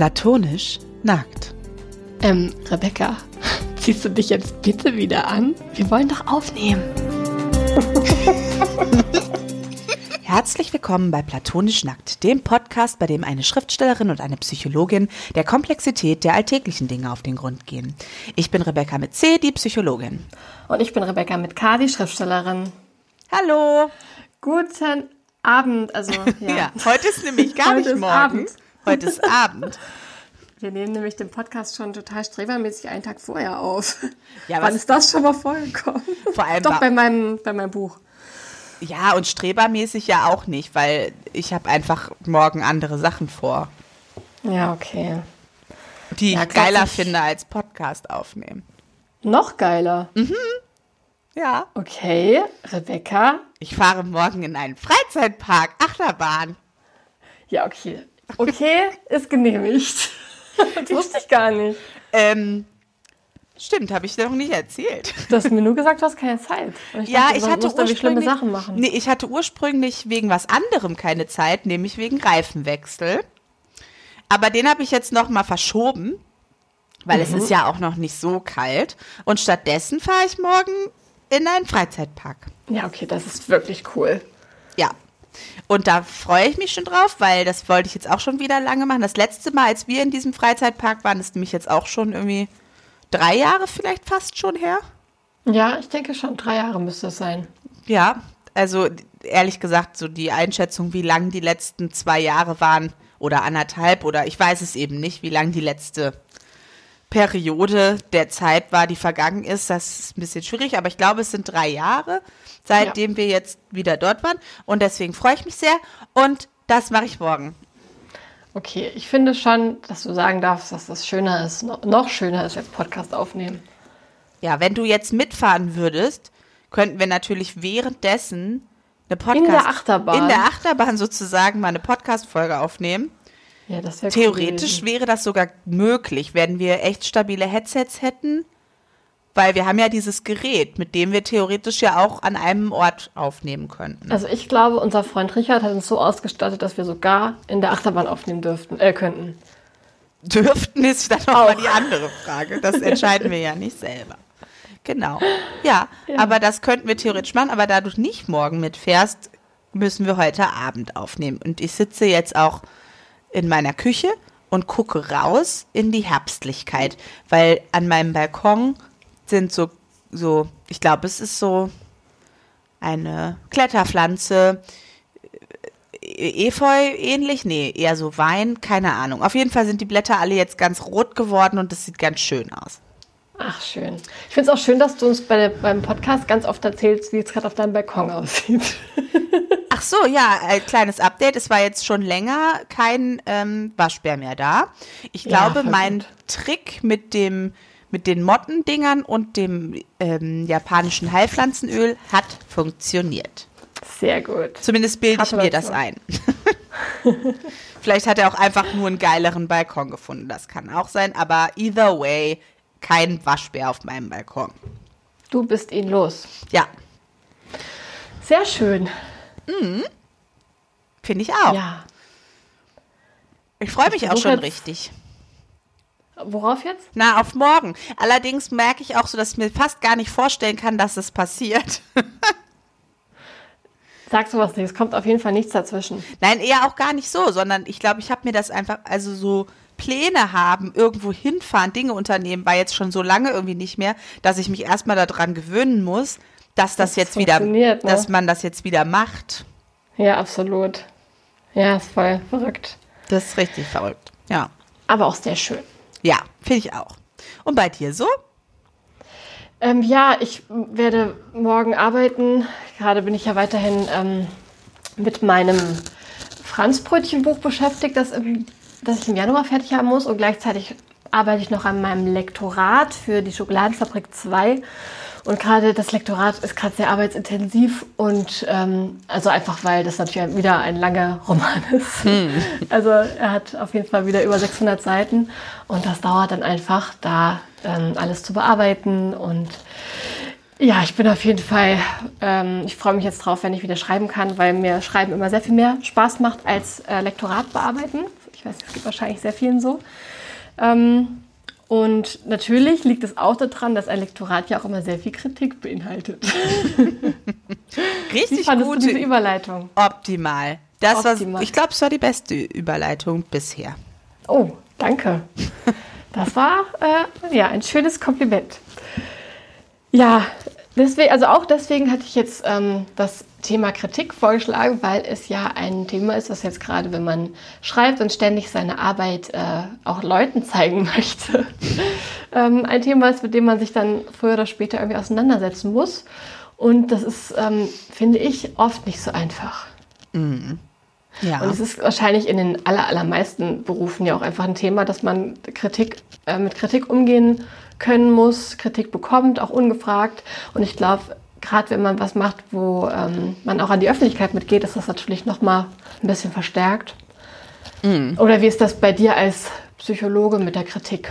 Platonisch nackt. Ähm, Rebecca, ziehst du dich jetzt bitte wieder an? Wir wollen doch aufnehmen. Herzlich willkommen bei Platonisch Nackt, dem Podcast, bei dem eine Schriftstellerin und eine Psychologin der Komplexität der alltäglichen Dinge auf den Grund gehen. Ich bin Rebecca mit C, die Psychologin. Und ich bin Rebecca mit K, die Schriftstellerin. Hallo. Guten Abend, also ja. Ja, heute ist nämlich gar Heute nicht morgen. Abend. Heute ist Abend. Wir nehmen nämlich den Podcast schon total strebermäßig einen Tag vorher auf. Ja, Wann ist das schon mal vorgekommen? Vor allem Doch bei meinem, bei meinem Buch. Ja, und strebermäßig ja auch nicht, weil ich habe einfach morgen andere Sachen vor, Ja, okay. die Ja, ich geiler klassisch. finde als Podcast aufnehmen. Noch geiler. Ja. Okay, Rebecca. Ich fahre morgen in einen Freizeitpark, Achterbahn. Ja, okay. Okay, ist genehmigt. Das wusste ich gar nicht. Ähm, stimmt, habe ich dir noch nicht erzählt. Du hast mir nur gesagt, du hast keine Zeit. Und Ja, dachte, ich hatte irgendwie schlimme ursprünglich, Sachen machen. Nee, ich hatte ursprünglich wegen was anderem keine Zeit, nämlich wegen Reifenwechsel. Aber den habe ich jetzt noch mal verschoben, weil Mhm. es ist ja auch noch nicht so kalt. Und stattdessen fahre ich morgen in einen Freizeitpark. Ja, okay, das ist wirklich cool. Und da freue ich mich schon drauf, weil das wollte ich jetzt auch schon wieder lange machen. Das letzte Mal, als wir in diesem Freizeitpark waren, ist nämlich jetzt auch schon irgendwie drei Jahre vielleicht fast schon her. Ja, ich denke schon, drei Jahre müsste es sein. Ja, also ehrlich gesagt, so die Einschätzung, wie lang die letzten zwei Jahre waren oder anderthalb oder ich weiß es eben nicht, wie lang die letzte Periode der Zeit war, die vergangen ist, das ist ein bisschen schwierig, aber ich glaube, es sind drei Jahre, seitdem wir jetzt wieder dort waren und deswegen freue ich mich sehr und das mache ich morgen. Okay, ich finde schon, dass du sagen darfst, dass das schöner ist, no- noch schöner ist, jetzt Podcast aufnehmen. Ja, wenn du jetzt mitfahren würdest, könnten wir natürlich währenddessen eine Podcast In der Achterbahn? in der Achterbahn sozusagen mal eine Podcast-Folge aufnehmen. Ja, das wäre Theoretisch wäre das sogar möglich, wenn wir echt stabile Headsets hätten, weil wir haben ja dieses Gerät, mit dem wir theoretisch ja auch an einem Ort aufnehmen könnten. Also ich glaube, unser Freund Richard hat uns so ausgestattet, dass wir sogar in der Achterbahn aufnehmen dürften, äh, könnten. Dürften ist dann nochmal die andere Frage. Das entscheiden wir ja nicht selber. Genau. Ja, aber das könnten wir theoretisch machen, aber da du nicht morgen mitfährst, müssen wir heute Abend aufnehmen. Und ich sitze jetzt auch in meiner Küche und gucke raus in die Herbstlichkeit, weil an meinem Balkon sind so, so, ich glaube, es ist so eine Kletterpflanze, äh, Efeu ähnlich? Nee, eher so Wein, keine Ahnung. Auf jeden Fall sind die Blätter alle jetzt ganz rot geworden und das sieht ganz schön aus. Ach, schön. Ich finde es auch schön, dass du uns bei der, beim Podcast ganz oft erzählst, wie es gerade auf deinem Balkon aussieht. Ach so, ja, ein kleines Update. Es war jetzt schon länger kein ähm, Waschbär mehr da. Ich Ja, glaube, voll mein. Trick mit dem mit den Mottendingern und dem ähm, japanischen Heilpflanzenöl hat funktioniert. Sehr gut. Zumindest bilde ich mir das ein. Vielleicht hat er auch einfach nur einen geileren Balkon gefunden. Das kann auch sein. Aber either way, kein Waschbär auf meinem Balkon. Du bist ihn los. Ja, Sehr schön. finde ich auch. Ja. Ich freue mich auch schon richtig. Worauf jetzt? Na, auf morgen. Allerdings merke ich auch so, dass ich mir fast gar nicht vorstellen kann, dass es passiert. Sag sowas nicht. Es kommt auf jeden Fall nichts dazwischen. Nein, eher auch gar nicht so, sondern ich glaube, ich habe mir das einfach, also so Pläne haben, irgendwo hinfahren, Dinge unternehmen, war jetzt schon so lange irgendwie nicht mehr, dass ich mich erstmal daran gewöhnen muss, dass das Dass es jetzt wieder, ne? dass man das jetzt wieder macht. Ja, absolut. Ja, ist voll verrückt. Das ist richtig verrückt. Ja. Aber auch sehr schön. Ja, finde ich auch. Und bei dir so? Ähm, ja, ich werde morgen arbeiten. Gerade bin ich ja weiterhin ähm, mit meinem Franzbrötchenbuch beschäftigt, das, im, das ich im Januar fertig haben muss. Und gleichzeitig arbeite ich noch an meinem Lektorat für die Schokoladenfabrik 2. Und gerade das Lektorat ist gerade sehr arbeitsintensiv und ähm, also einfach, weil das natürlich wieder ein langer Roman ist. Also er hat auf jeden Fall wieder über 600 Seiten und das dauert dann einfach, da ähm, alles zu bearbeiten und ja, ich bin auf jeden Fall, ähm, ich freue mich jetzt drauf, wenn ich wieder schreiben kann, weil mir Schreiben immer sehr viel mehr Spaß macht als äh, Lektorat bearbeiten. Ich weiß, es geht wahrscheinlich sehr vielen so. Ähm, und natürlich liegt es auch daran, dass ein Lektorat ja auch immer sehr viel Kritik beinhaltet. Richtig Wie gute du diese Überleitung. Optimal. Das Optimal. war, ich glaube, es war die beste Überleitung bisher. Oh, danke. Das war äh, ja ein schönes Kompliment. Ja, deswegen, also auch deswegen hatte ich jetzt ähm, das Thema Kritik vorgeschlagen, weil es ja ein Thema ist, was jetzt gerade, wenn man schreibt und ständig seine Arbeit äh, auch Leuten zeigen möchte, ähm, ein Thema ist, mit dem man sich dann früher oder später irgendwie auseinandersetzen muss. Und das ist, ähm, finde ich, oft nicht so einfach. Ja. Und es ist wahrscheinlich in den aller, allermeisten Berufen ja auch einfach ein Thema, dass man Kritik, äh, mit Kritik umgehen können muss, Kritik bekommt, auch ungefragt. Und ich glaube, gerade wenn man was macht, wo ähm, man auch an die Öffentlichkeit mitgeht, ist das natürlich nochmal ein bisschen verstärkt. Oder wie ist das bei dir als Psychologe mit der Kritik?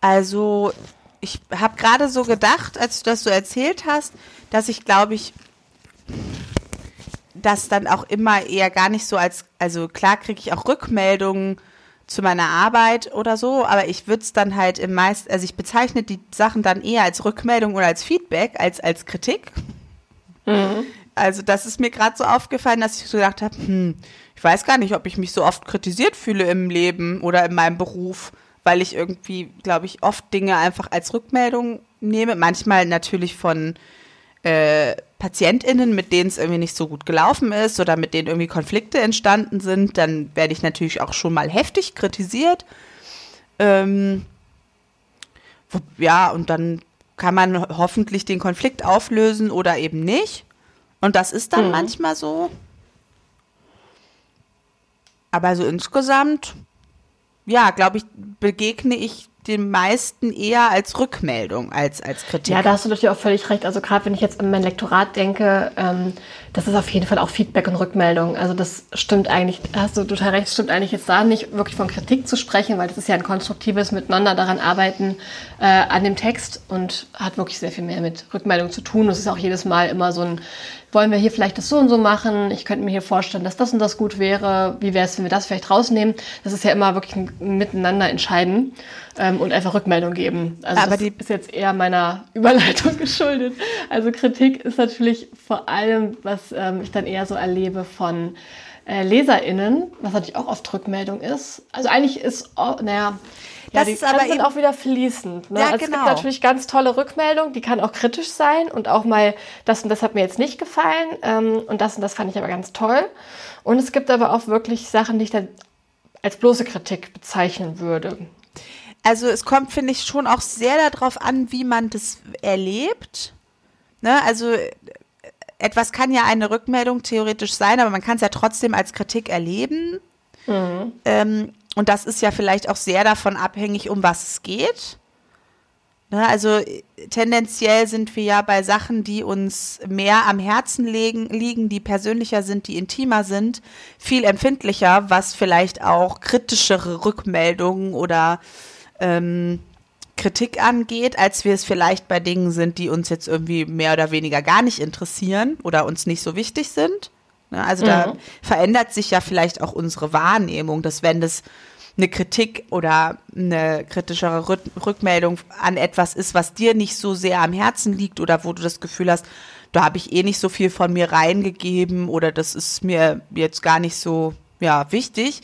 Also, ich habe gerade so gedacht, als du das so erzählt hast, dass ich glaube ich das dann auch immer eher gar nicht so als, also klar kriege ich auch Rückmeldungen zu meiner Arbeit oder so, aber ich würde es dann halt im meisten, also ich bezeichne die Sachen dann eher als Rückmeldung oder als Feedback als als Kritik. Also das ist mir gerade so aufgefallen, dass ich so gedacht habe, hm, ich weiß gar nicht, ob ich mich so oft kritisiert fühle im Leben oder in meinem Beruf, weil ich irgendwie, glaube ich, oft Dinge einfach als Rückmeldung nehme. Manchmal natürlich von äh, PatientInnen, mit denen es irgendwie nicht so gut gelaufen ist oder mit denen irgendwie Konflikte entstanden sind, dann werde ich natürlich auch schon mal heftig kritisiert. Ähm, ja, und dann kann man ho- hoffentlich den Konflikt auflösen oder eben nicht. Und das ist dann manchmal so. Aber so insgesamt, ja, glaube ich, begegne ich den meisten eher als Rückmeldung als als Kritik. Ja, da hast du natürlich auch völlig recht. Also gerade wenn ich jetzt an mein Lektorat denke, ähm, das ist auf jeden Fall auch Feedback und Rückmeldung. Also das stimmt eigentlich, da hast du total recht, stimmt eigentlich jetzt da nicht wirklich von Kritik zu sprechen, weil das ist ja ein konstruktives Miteinander daran arbeiten äh, an dem Text und hat wirklich sehr viel mehr mit Rückmeldung zu tun. Es ist auch jedes Mal immer so ein, wollen wir hier vielleicht das so und so machen? Ich könnte mir hier vorstellen, dass das und das gut wäre. Wie wäre es, wenn wir das vielleicht rausnehmen? Das ist ja immer wirklich ein Miteinander entscheiden ähm, und einfach Rückmeldung geben. Also Aber das die- ist jetzt eher meiner Überleitung geschuldet. Also Kritik ist natürlich vor allem, was ähm, ich dann eher so erlebe von äh, LeserInnen, was natürlich auch oft Rückmeldung ist. Also eigentlich ist, oh, naja, ja, Das die ist aber sind eben- auch wieder fließend. Ne? Ja, also Es genau. gibt natürlich ganz tolle Rückmeldung, die kann auch kritisch sein und auch mal, das und das hat mir jetzt nicht gefallen ähm, und das und das fand ich aber ganz toll. Und es gibt aber auch wirklich Sachen, die ich dann als bloße Kritik bezeichnen würde. Also es kommt, finde ich, schon auch sehr darauf an, wie man das erlebt. Ne? Also etwas kann ja eine Rückmeldung theoretisch sein, aber man kann es ja trotzdem als Kritik erleben. Ähm, und das ist ja vielleicht auch sehr davon abhängig, um was es geht. Ne? Also äh, tendenziell sind wir ja bei Sachen, die uns mehr am Herzen legen, liegen, die persönlicher sind, die intimer sind, viel empfindlicher, was vielleicht auch kritischere Rückmeldungen oder ähm, Kritik angeht, als wir es vielleicht bei Dingen sind, die uns jetzt irgendwie mehr oder weniger gar nicht interessieren oder uns nicht so wichtig sind. Ne, Also da verändert sich ja vielleicht auch unsere Wahrnehmung, dass wenn das eine Kritik oder eine kritischere Rück- Rückmeldung an etwas ist, was dir nicht so sehr am Herzen liegt oder wo du das Gefühl hast, da habe ich eh nicht so viel von mir reingegeben oder das ist mir jetzt gar nicht so ja wichtig,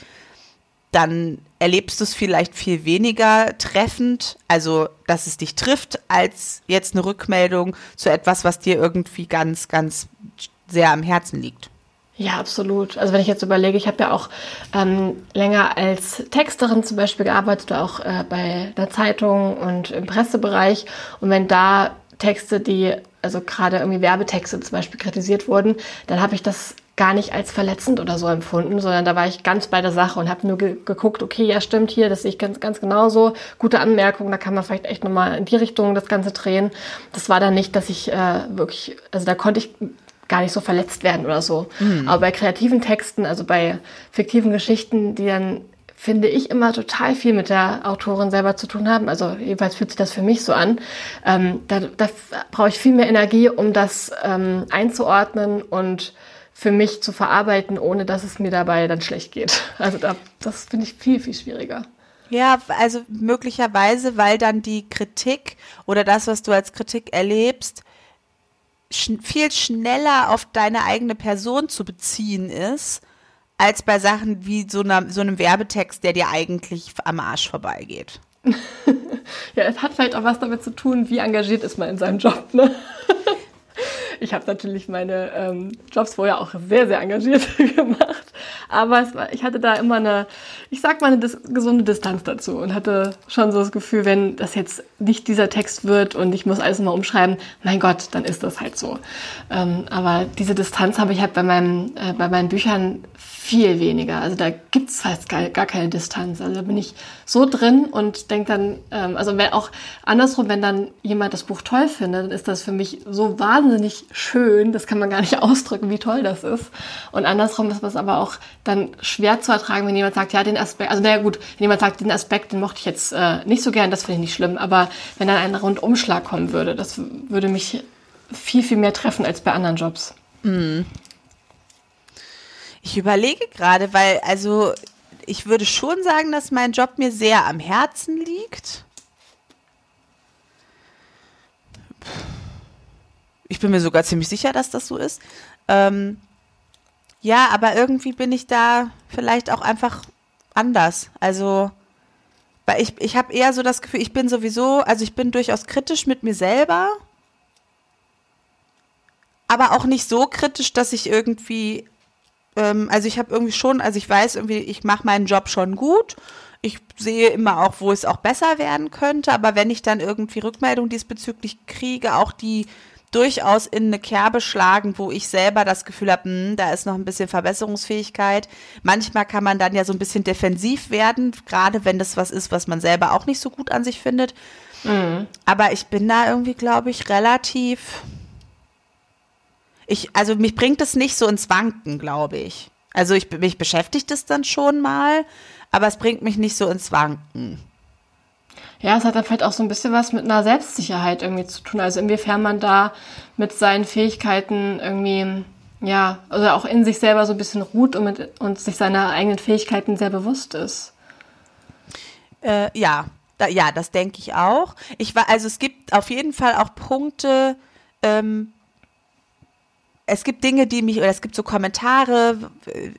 dann erlebst du es vielleicht viel weniger treffend, also dass es dich trifft, als jetzt eine Rückmeldung zu etwas, was dir irgendwie ganz, ganz sehr am Herzen liegt. Ja, absolut. Also wenn ich jetzt überlege, ich habe ja auch ähm, länger als Texterin zum Beispiel gearbeitet, auch äh, bei einer Zeitung und im Pressebereich. Und wenn da Texte, die, also gerade irgendwie Werbetexte zum Beispiel kritisiert wurden, dann habe ich das gar nicht als verletzend oder so empfunden, sondern da war ich ganz bei der Sache und habe nur ge geguckt, okay, ja stimmt hier, das sehe ich ganz, ganz genauso. Gute Anmerkung, da kann man vielleicht echt nochmal in die Richtung das Ganze drehen. Das war dann nicht, dass ich äh, wirklich, also da konnte ich gar nicht so verletzt werden oder so. Aber bei kreativen Texten, also bei fiktiven Geschichten, die dann, finde ich, immer total viel mit der Autorin selber zu tun haben, also jedenfalls fühlt sich das für mich so an, ähm, da, da brauche ich viel mehr Energie, um das ähm, einzuordnen und für mich zu verarbeiten, ohne dass es mir dabei dann schlecht geht. Also da, das finde ich viel, viel schwieriger. Ja, also möglicherweise, weil dann die Kritik oder das, was du als Kritik erlebst, sch viel schneller auf deine eigene Person zu beziehen ist, als bei Sachen wie so, einer, so einem Werbetext, der dir eigentlich am Arsch vorbeigeht. ja, es hat vielleicht auch was damit zu tun, wie engagiert ist man in seinem Job. Ne? Ich habe natürlich meine ähm, Jobs vorher auch sehr, sehr engagiert gemacht. Aber war, ich hatte da immer eine, ich sag mal, eine dis gesunde Distanz dazu und hatte schon so das Gefühl, wenn das jetzt nicht dieser Text wird und ich muss alles mal umschreiben, mein Gott, dann ist das halt so. Ähm, aber diese Distanz habe ich halt bei, meinem, äh, bei meinen Büchern viel weniger. Also da gibt es fast gar, gar, keine Distanz. Also da bin ich so drin und denke dann, ähm, also wenn auch andersrum, wenn dann jemand das Buch toll findet, dann ist das für mich so wahnsinnig schön, das kann man gar nicht ausdrücken, wie toll das ist. Und andersrum ist es aber auch dann schwer zu ertragen, wenn jemand sagt, ja, den Aspekt, also naja gut, wenn jemand sagt, den Aspekt, den mochte ich jetzt äh, nicht so gern, das finde ich nicht schlimm, aber wenn dann ein Rundumschlag kommen würde, das würde mich viel, viel mehr treffen als bei anderen Jobs. Ich überlege gerade, weil, also, ich würde schon sagen, dass mein Job mir sehr am Herzen liegt. Ich bin mir sogar ziemlich sicher, dass das so ist. Ähm, ja, aber irgendwie bin ich da vielleicht auch einfach anders. Also, weil ich, ich habe eher so das Gefühl, ich bin sowieso, also ich bin durchaus kritisch mit mir selber, aber auch nicht so kritisch, dass ich irgendwie ähm, also ich habe irgendwie schon, also ich weiß irgendwie, ich mache meinen Job schon gut. Ich sehe immer auch, wo es auch besser werden könnte, aber wenn ich dann irgendwie Rückmeldung diesbezüglich kriege, auch die durchaus in eine Kerbe schlagen, wo ich selber das Gefühl habe, hm, da ist noch ein bisschen Verbesserungsfähigkeit. Manchmal kann man dann ja so ein bisschen defensiv werden, gerade wenn das was ist, was man selber auch nicht so gut an sich findet. Mhm. Aber ich bin da irgendwie, glaube ich, relativ ich, also mich bringt es nicht so ins Wanken, glaube ich. Also ich, mich beschäftigt es dann schon mal, aber es bringt mich nicht so ins Wanken. Ja, es hat dann vielleicht auch so ein bisschen was mit einer Selbstsicherheit irgendwie zu tun. Also inwiefern man da mit seinen Fähigkeiten irgendwie, ja, also auch in sich selber so ein bisschen ruht und, mit, und sich seiner eigenen Fähigkeiten sehr bewusst ist. Äh, ja, da, ja, das denke ich auch. Ich war, also es gibt auf jeden Fall auch Punkte, ähm, es gibt Dinge, die mich, oder es gibt so Kommentare,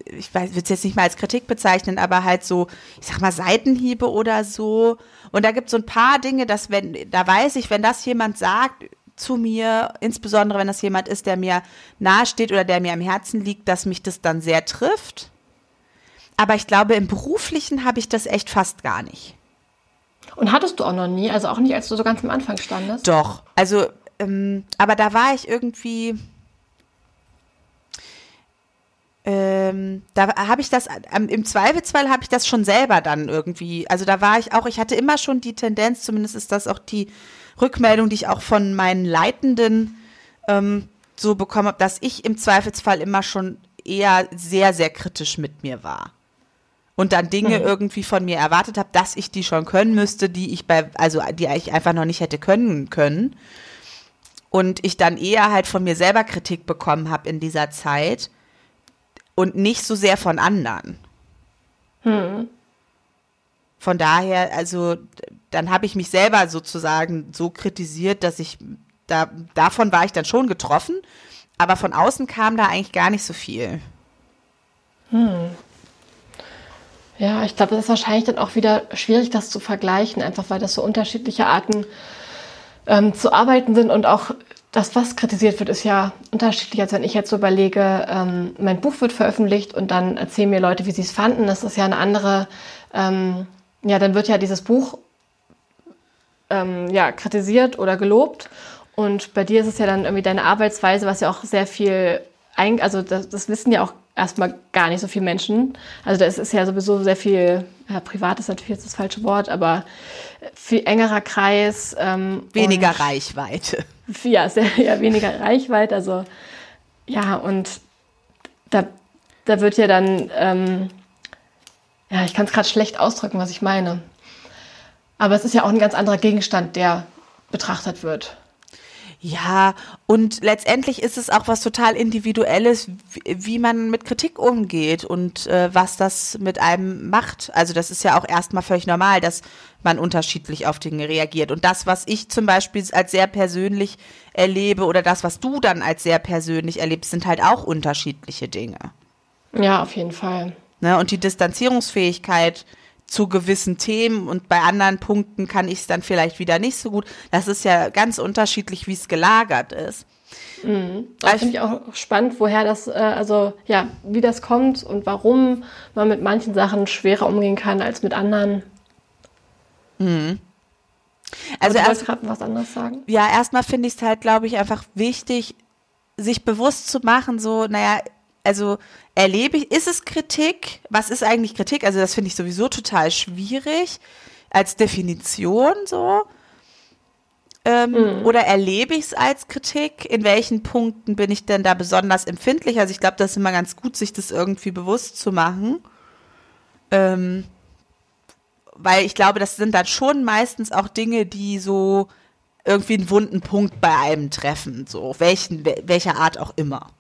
ich weiß, würde es jetzt nicht mal als Kritik bezeichnen, aber halt so, ich sag mal, Seitenhiebe oder so. Und da gibt es so ein paar Dinge, dass wenn, da weiß ich, wenn das jemand sagt zu mir, insbesondere wenn das jemand ist, der mir nahesteht oder der mir am Herzen liegt, dass mich das dann sehr trifft. Aber ich glaube, im Beruflichen habe ich das echt fast gar nicht. Und hattest du auch noch nie, also auch nicht, als du so ganz am Anfang standest? Doch, also, ähm, aber da war ich irgendwie, ähm, da habe ich das, ähm, im Zweifelsfall habe ich das schon selber dann irgendwie, also da war ich auch, ich hatte immer schon die Tendenz, zumindest ist das auch die Rückmeldung, die ich auch von meinen Leitenden ähm, so bekommen habe, dass ich im Zweifelsfall immer schon eher sehr, sehr kritisch mit mir war. Und dann Dinge mhm. irgendwie von mir erwartet habe, dass ich die schon können müsste, die ich bei, also die ich einfach noch nicht hätte können können. Und ich dann eher halt von mir selber Kritik bekommen habe in dieser Zeit und nicht so sehr von anderen. Hm. Von daher, also dann habe ich mich selber sozusagen so kritisiert, dass ich da davon war ich dann schon getroffen, aber von außen kam da eigentlich gar nicht so viel. Hm. Ja, ich glaube, das ist wahrscheinlich dann auch wieder schwierig, das zu vergleichen, einfach weil das so unterschiedliche Arten ähm, zu arbeiten sind und auch das, was kritisiert wird, ist ja unterschiedlich, als wenn ich jetzt so überlege, ähm, mein Buch wird veröffentlicht und dann erzählen mir Leute, wie sie es fanden. Das ist ja eine andere, ähm, ja, dann wird ja dieses Buch ähm, ja, kritisiert oder gelobt. Und bei dir ist es ja dann irgendwie deine Arbeitsweise, was ja auch sehr viel, also das, das wissen ja auch erstmal gar nicht so viele Menschen. Also das ist ja sowieso sehr viel, ja, privat ist natürlich jetzt das falsche Wort, aber viel engerer Kreis. Ähm, Weniger Reichweite ja, sehr, ja, weniger Reichweite. Also ja, und da, da wird ja dann, ähm, ja, ich kann es gerade schlecht ausdrücken, was ich meine. Aber es ist ja auch ein ganz anderer Gegenstand, der betrachtet wird. Ja, und letztendlich ist es auch was total Individuelles, wie, man mit Kritik umgeht und äh, was das mit einem macht. Also das ist ja auch erstmal völlig normal, dass man unterschiedlich auf Dinge reagiert. Und das, was ich zum Beispiel als sehr persönlich erlebe oder das, was du dann als sehr persönlich erlebst, sind halt auch unterschiedliche Dinge. Ja, auf jeden Fall. Ne? Und die Distanzierungsfähigkeit zu gewissen Themen und bei anderen Punkten kann ich es dann vielleicht wieder nicht so gut. Das ist ja ganz unterschiedlich, wie es gelagert ist. Mhm. Das finde ich auch spannend, woher das, äh, also ja, wie das kommt und warum man mit manchen Sachen schwerer umgehen kann als mit anderen. Mhm. Also erst gerade was anderes sagen. Ja, erstmal finde ich es halt, glaube ich, einfach wichtig, sich bewusst zu machen, so, naja, also erlebe ich, ist es Kritik? Was ist eigentlich Kritik? Also das finde ich sowieso total schwierig als Definition so. Ähm, mhm. Oder erlebe ich es als Kritik? In welchen Punkten bin ich denn da besonders empfindlich? Also ich glaube, das ist immer ganz gut, sich das irgendwie bewusst zu machen. Ähm, weil ich glaube, das sind dann schon meistens auch Dinge, die so irgendwie einen wunden Punkt bei einem treffen, so welchen, welcher Art auch immer.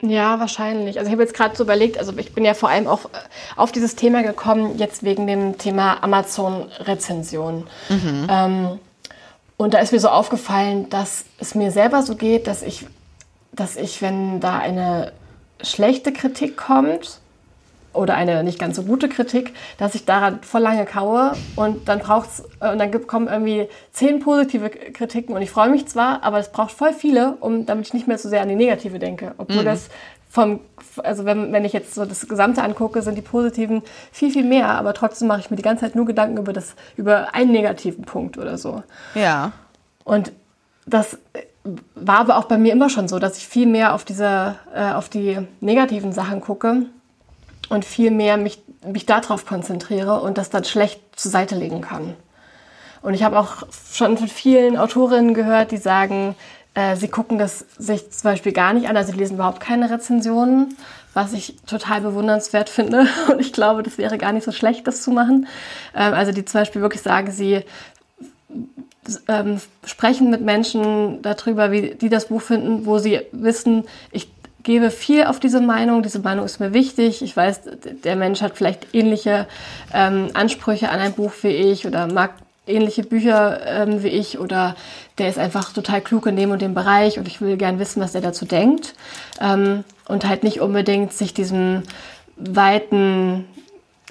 Ja, wahrscheinlich. Also ich habe jetzt gerade so überlegt, also ich bin ja vor allem auch äh, auf dieses Thema gekommen, jetzt wegen dem Thema Amazon-Rezension. Mhm. Ähm, und da ist mir so aufgefallen, dass es mir selber so geht, dass ich, dass ich, wenn da eine schlechte Kritik kommt, oder eine nicht ganz so gute Kritik, dass ich daran voll lange kaue und dann braucht's äh, und dann kommen irgendwie zehn positive Kritiken und ich freue mich zwar, aber es braucht voll viele, um damit ich nicht mehr so sehr an die negative denke, obwohl mhm. das vom also wenn, wenn ich jetzt so das Gesamte angucke, sind die positiven viel viel mehr, aber trotzdem mache ich mir die ganze Zeit nur Gedanken über das über einen negativen Punkt oder so. Ja. Und das war aber auch bei mir immer schon so, dass ich viel mehr auf diese äh, auf die negativen Sachen gucke und viel mehr mich, mich darauf konzentriere und das dann schlecht zur Seite legen kann. Und ich habe auch schon von vielen Autorinnen gehört, die sagen, äh, sie gucken das sich zum Beispiel gar nicht an, also sie lesen überhaupt keine Rezensionen, was ich total bewundernswert finde. Und ich glaube, das wäre gar nicht so schlecht, das zu machen. Ähm, also die zum Beispiel wirklich sagen, sie ähm, sprechen mit Menschen darüber, wie die das Buch finden, wo sie wissen, ich gebe viel auf diese Meinung. Diese Meinung ist mir wichtig. Ich weiß, der Mensch hat vielleicht ähnliche ähm, Ansprüche an ein Buch wie ich oder mag ähnliche Bücher ähm, wie ich oder der ist einfach total klug in dem und dem Bereich und ich will gern wissen, was er dazu denkt. Ähm, und halt nicht unbedingt sich diesem weiten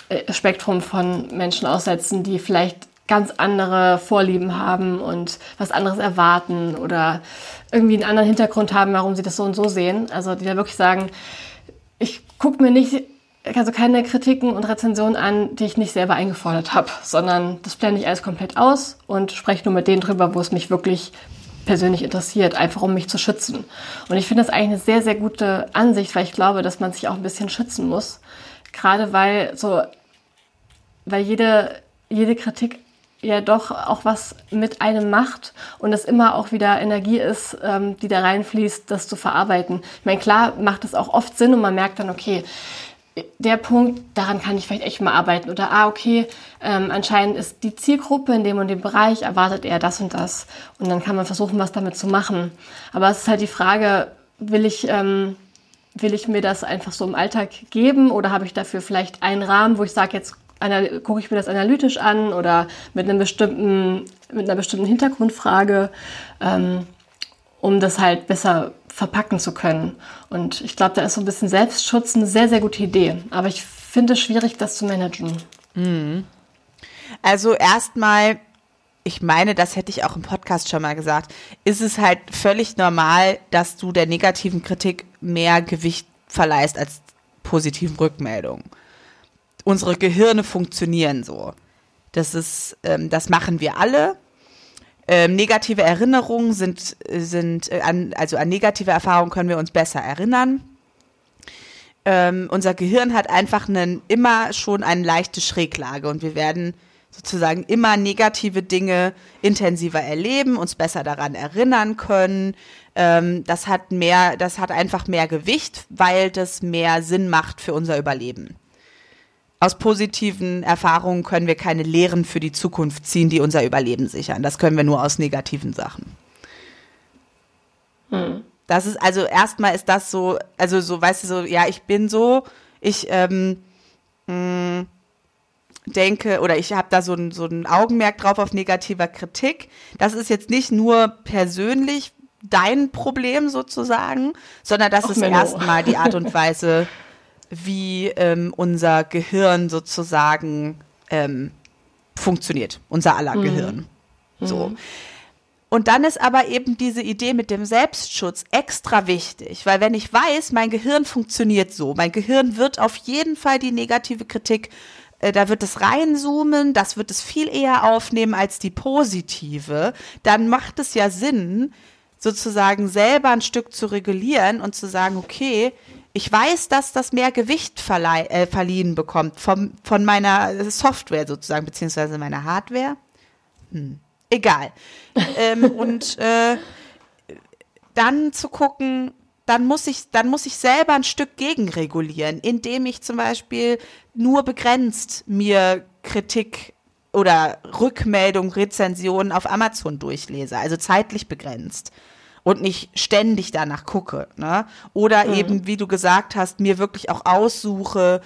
äh, Spektrum von Menschen aussetzen, die vielleicht ganz andere Vorlieben haben und was anderes erwarten oder irgendwie einen anderen Hintergrund haben, warum sie das so und so sehen. Also die da wirklich sagen, ich gucke mir nicht also keine Kritiken und Rezensionen an, die ich nicht selber eingefordert habe, sondern das blende ich alles komplett aus und spreche nur mit denen drüber, wo es mich wirklich persönlich interessiert, einfach um mich zu schützen. Und ich finde das eigentlich eine sehr, sehr gute Ansicht, weil ich glaube, dass man sich auch ein bisschen schützen muss. Gerade weil so, weil jede, jede Kritik ja doch auch was mit einem macht und es immer auch wieder Energie ist, ähm, die da reinfließt, das zu verarbeiten. Ich meine, klar macht es auch oft Sinn und man merkt dann, okay, der Punkt, daran kann ich vielleicht echt mal arbeiten. Oder, ah, okay, ähm, anscheinend ist die Zielgruppe in dem und dem Bereich, erwartet er das und das. Und dann kann man versuchen, was damit zu machen. Aber es ist halt die Frage, will ich, ähm, will ich mir das einfach so im Alltag geben oder habe ich dafür vielleicht einen Rahmen, wo ich sage, jetzt gucke ich mir das analytisch an oder mit einem bestimmten, mit einer bestimmten Hintergrundfrage, ähm, um das halt besser verpacken zu können. Und ich glaube, da ist so ein bisschen Selbstschutz eine sehr, sehr gute Idee. Aber ich finde es schwierig, das zu managen. Mhm. Also erstmal, ich meine, das hätte ich auch im Podcast schon mal gesagt, ist es halt völlig normal, dass du der negativen Kritik mehr Gewicht verleihst als positiven Rückmeldungen unsere Gehirne funktionieren so. Das ist, ähm, das machen wir alle. Ähm, negative Erinnerungen sind, sind äh, an, also an negative Erfahrungen können wir uns besser erinnern. Ähm, unser Gehirn hat einfach einen, immer schon eine leichte Schräglage und wir werden sozusagen immer negative Dinge intensiver erleben, uns besser daran erinnern können. Ähm, das hat mehr, das hat einfach mehr Gewicht, weil das mehr Sinn macht für unser Überleben. Aus positiven Erfahrungen können wir keine Lehren für die Zukunft ziehen, die unser Überleben sichern. Das können wir nur aus negativen Sachen. Hm. Das ist also erstmal ist das so, also so, weißt du, so, ja, ich bin so, ich ähm, mh, mm, denke oder ich habe da so ein, so ein Augenmerk drauf auf negativer Kritik. Das ist jetzt nicht nur persönlich dein Problem sozusagen, sondern das Och, ist erstmal die Art und Weise, wie ähm, unser Gehirn sozusagen ähm, funktioniert, unser aller mhm. Gehirn. So. Mhm. Und dann ist aber eben diese Idee mit dem Selbstschutz extra wichtig, weil wenn ich weiß, mein Gehirn funktioniert so, mein Gehirn wird auf jeden Fall die negative Kritik, äh, da wird es reinzoomen, das wird es viel eher aufnehmen als die positive, dann macht es ja Sinn, sozusagen selber ein Stück zu regulieren und zu sagen, okay, ich weiß, dass das mehr Gewicht äh, verliehen bekommt vom, von meiner Software sozusagen, beziehungsweise meiner Hardware. Hm egal. ähm, und äh, dann zu gucken, dann muss ich, dann muss ich selber ein Stück gegenregulieren, indem ich zum Beispiel nur begrenzt mir Kritik oder Rückmeldung, Rezensionen auf Amazon durchlese, also zeitlich begrenzt und nicht ständig danach gucke. Ne? Oder mhm. eben, wie du gesagt hast, mir wirklich auch aussuche,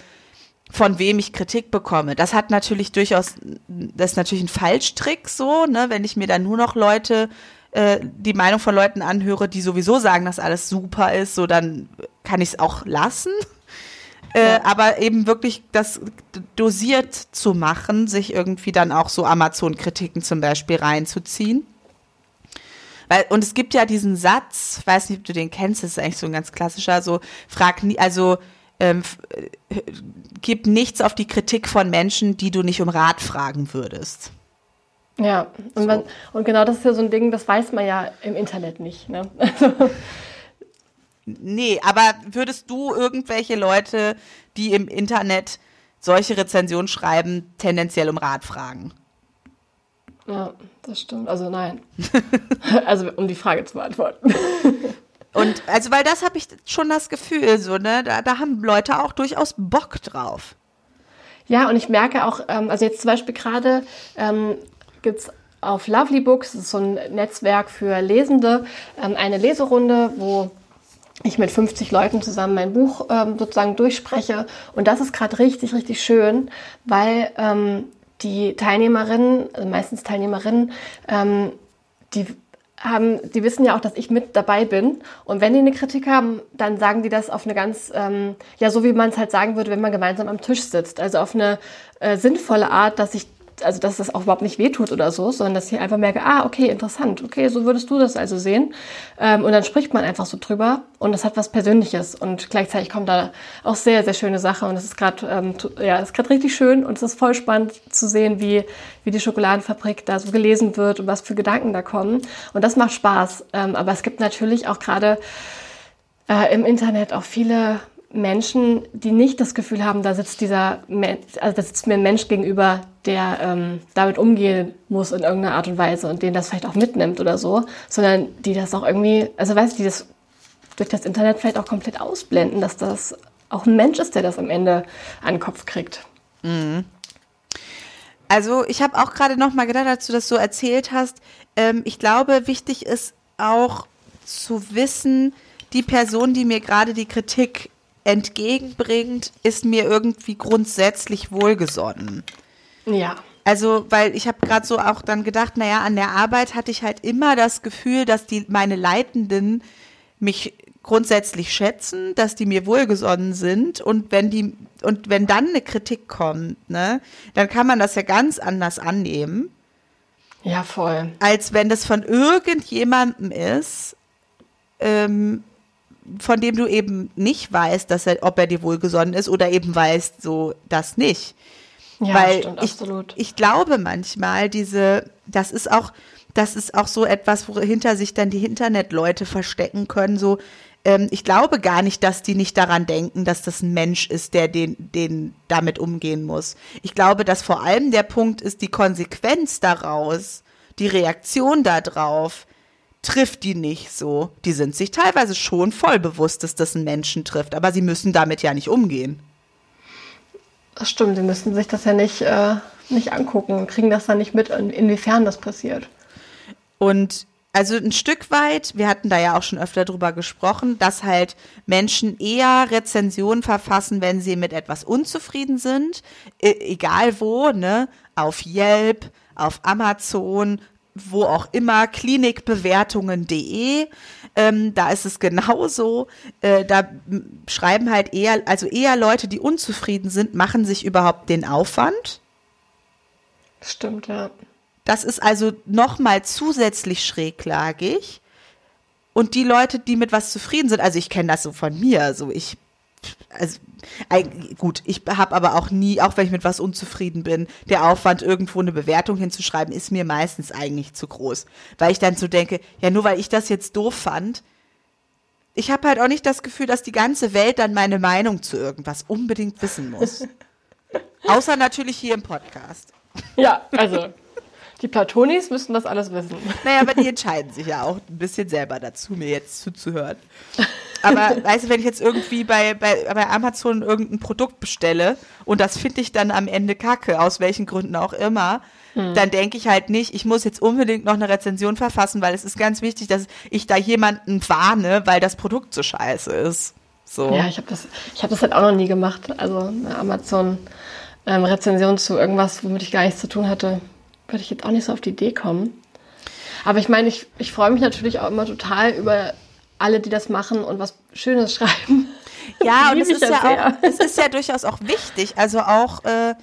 von wem ich Kritik bekomme. Das hat natürlich durchaus, das ist natürlich ein Falschtrick so, ne, wenn ich mir dann nur noch Leute, äh, die Meinung von Leuten anhöre, die sowieso sagen, dass alles super ist, so dann kann ich es auch lassen. Äh, ja. aber eben wirklich das dosiert zu machen, sich irgendwie dann auch so Amazon-Kritiken zum Beispiel reinzuziehen. Weil, und es gibt ja diesen Satz, weiß nicht, ob du den kennst, das ist eigentlich so ein ganz klassischer, so frag nie, also ähm, äh, gib nichts auf die Kritik von Menschen, die du nicht um Rat fragen würdest. Ja, und, so. man, und genau das ist ja so ein Ding, das weiß man ja im Internet nicht. Ne? nee, aber würdest du irgendwelche Leute, die im Internet solche Rezensionen schreiben, tendenziell um Rat fragen? Ja, das stimmt. Also nein. also um die Frage zu beantworten. Und also, weil das habe ich schon das Gefühl, so, ne, da, da haben Leute auch durchaus Bock drauf. Ja, und ich merke auch, ähm, also jetzt zum Beispiel gerade ähm, gibt es auf Lovely Books, das ist so ein Netzwerk für Lesende, ähm, eine Leserunde, wo ich mit 50 Leuten zusammen mein Buch ähm, sozusagen durchspreche. Und das ist gerade richtig, richtig schön, weil ähm, die Teilnehmerinnen, also meistens Teilnehmerinnen, ähm, die haben, die wissen ja auch, dass ich mit dabei bin. Und wenn die eine Kritik haben, dann sagen die das auf eine ganz, ähm, ja, so wie man es halt sagen würde, wenn man gemeinsam am Tisch sitzt. Also auf eine äh, sinnvolle Art, dass ich also dass das auch überhaupt nicht wehtut oder so, sondern dass ich einfach merke, ah, okay, interessant, okay, so würdest du das also sehen. Ähm, und dann spricht man einfach so drüber und das hat was Persönliches und gleichzeitig kommt da auch sehr, sehr schöne Sache und es ist gerade, ähm, ja, richtig schön und es ist voll spannend zu sehen, wie, wie die Schokoladenfabrik da so gelesen wird und was für Gedanken da kommen und das macht Spaß. Ähm, aber es gibt natürlich auch gerade äh, im Internet auch viele Menschen, die nicht das Gefühl haben, da sitzt dieser, also da sitzt mir ein Mensch gegenüber, der ähm, damit umgehen muss in irgendeiner Art und Weise und den das vielleicht auch mitnimmt oder so, sondern die das auch irgendwie, also weißt du, die das durch das Internet vielleicht auch komplett ausblenden, dass das auch ein Mensch ist, der das am Ende an den Kopf kriegt. Mhm. Also ich habe auch gerade noch mal gedacht, als du das so erzählt hast, ähm, ich glaube, wichtig ist auch zu wissen, die Person, die mir gerade die Kritik entgegenbringt, ist mir irgendwie grundsätzlich wohlgesonnen. Ja. Also, weil ich habe gerade so auch dann gedacht, naja, an der Arbeit hatte ich halt immer das Gefühl, dass die meine Leitenden mich grundsätzlich schätzen, dass die mir wohlgesonnen sind und wenn die und wenn dann eine Kritik kommt, ne, dann kann man das ja ganz anders annehmen. Ja, voll. Als wenn das von irgendjemandem ist, ähm, von dem du eben nicht weißt, dass er, ob er dir wohlgesonnen ist oder eben weißt, so das nicht. Ja, Weil stimmt, ich, absolut. ich glaube manchmal, diese, das ist auch, das ist auch so etwas, wohinter sich dann die Internetleute verstecken können, so, ähm, ich glaube gar nicht, dass die nicht daran denken, dass das ein Mensch ist, der den, den damit umgehen muss. Ich glaube, dass vor allem der Punkt ist, die Konsequenz daraus, die Reaktion darauf, trifft die nicht so. Die sind sich teilweise schon voll bewusst, dass das einen Menschen trifft, aber sie müssen damit ja nicht umgehen. Das stimmt, sie müssen sich das ja nicht, äh, nicht angucken, kriegen das dann nicht mit, inwiefern das passiert. Und also ein Stück weit, wir hatten da ja auch schon öfter drüber gesprochen, dass halt Menschen eher Rezensionen verfassen, wenn sie mit etwas unzufrieden sind, e egal wo, ne, auf Yelp, auf Amazon, wo auch immer, klinikbewertungen.de, ähm, da ist es genauso. Äh, da schreiben halt eher, also eher Leute, die unzufrieden sind, machen sich überhaupt den Aufwand. Stimmt, ja. Das ist also nochmal zusätzlich schräglagig. Und die Leute, die mit was zufrieden sind, also ich kenne das so von mir, so ich, also gut, ich habe aber auch nie, auch wenn ich mit was unzufrieden bin, der Aufwand, irgendwo eine Bewertung hinzuschreiben, ist mir meistens eigentlich zu groß. Weil ich dann so denke, ja, nur weil ich das jetzt doof fand, ich habe halt auch nicht das Gefühl, dass die ganze Welt dann meine Meinung zu irgendwas unbedingt wissen muss. Außer natürlich hier im Podcast. Ja, also die Platonis müssen das alles wissen. Naja, aber die entscheiden sich ja auch ein bisschen selber dazu, mir jetzt zuzuhören. Aber weißt du, wenn ich jetzt irgendwie bei, bei, bei Amazon irgendein Produkt bestelle und das finde ich dann am Ende kacke, aus welchen Gründen auch immer, hm. dann denke ich halt nicht, ich muss jetzt unbedingt noch eine Rezension verfassen, weil es ist ganz wichtig, dass ich da jemanden warne, weil das Produkt so scheiße ist. So. Ja, ich habe das, hab das halt auch noch nie gemacht. Also eine Amazon-Rezension ähm, zu irgendwas, womit ich gar nichts zu tun hatte würde ich jetzt auch nicht so auf die Idee kommen. Aber ich meine, ich, ich freue mich natürlich auch immer total über alle, die das machen und was Schönes schreiben. Ja, und es ist ja, auch, es ist ja durchaus auch wichtig. Also auch äh,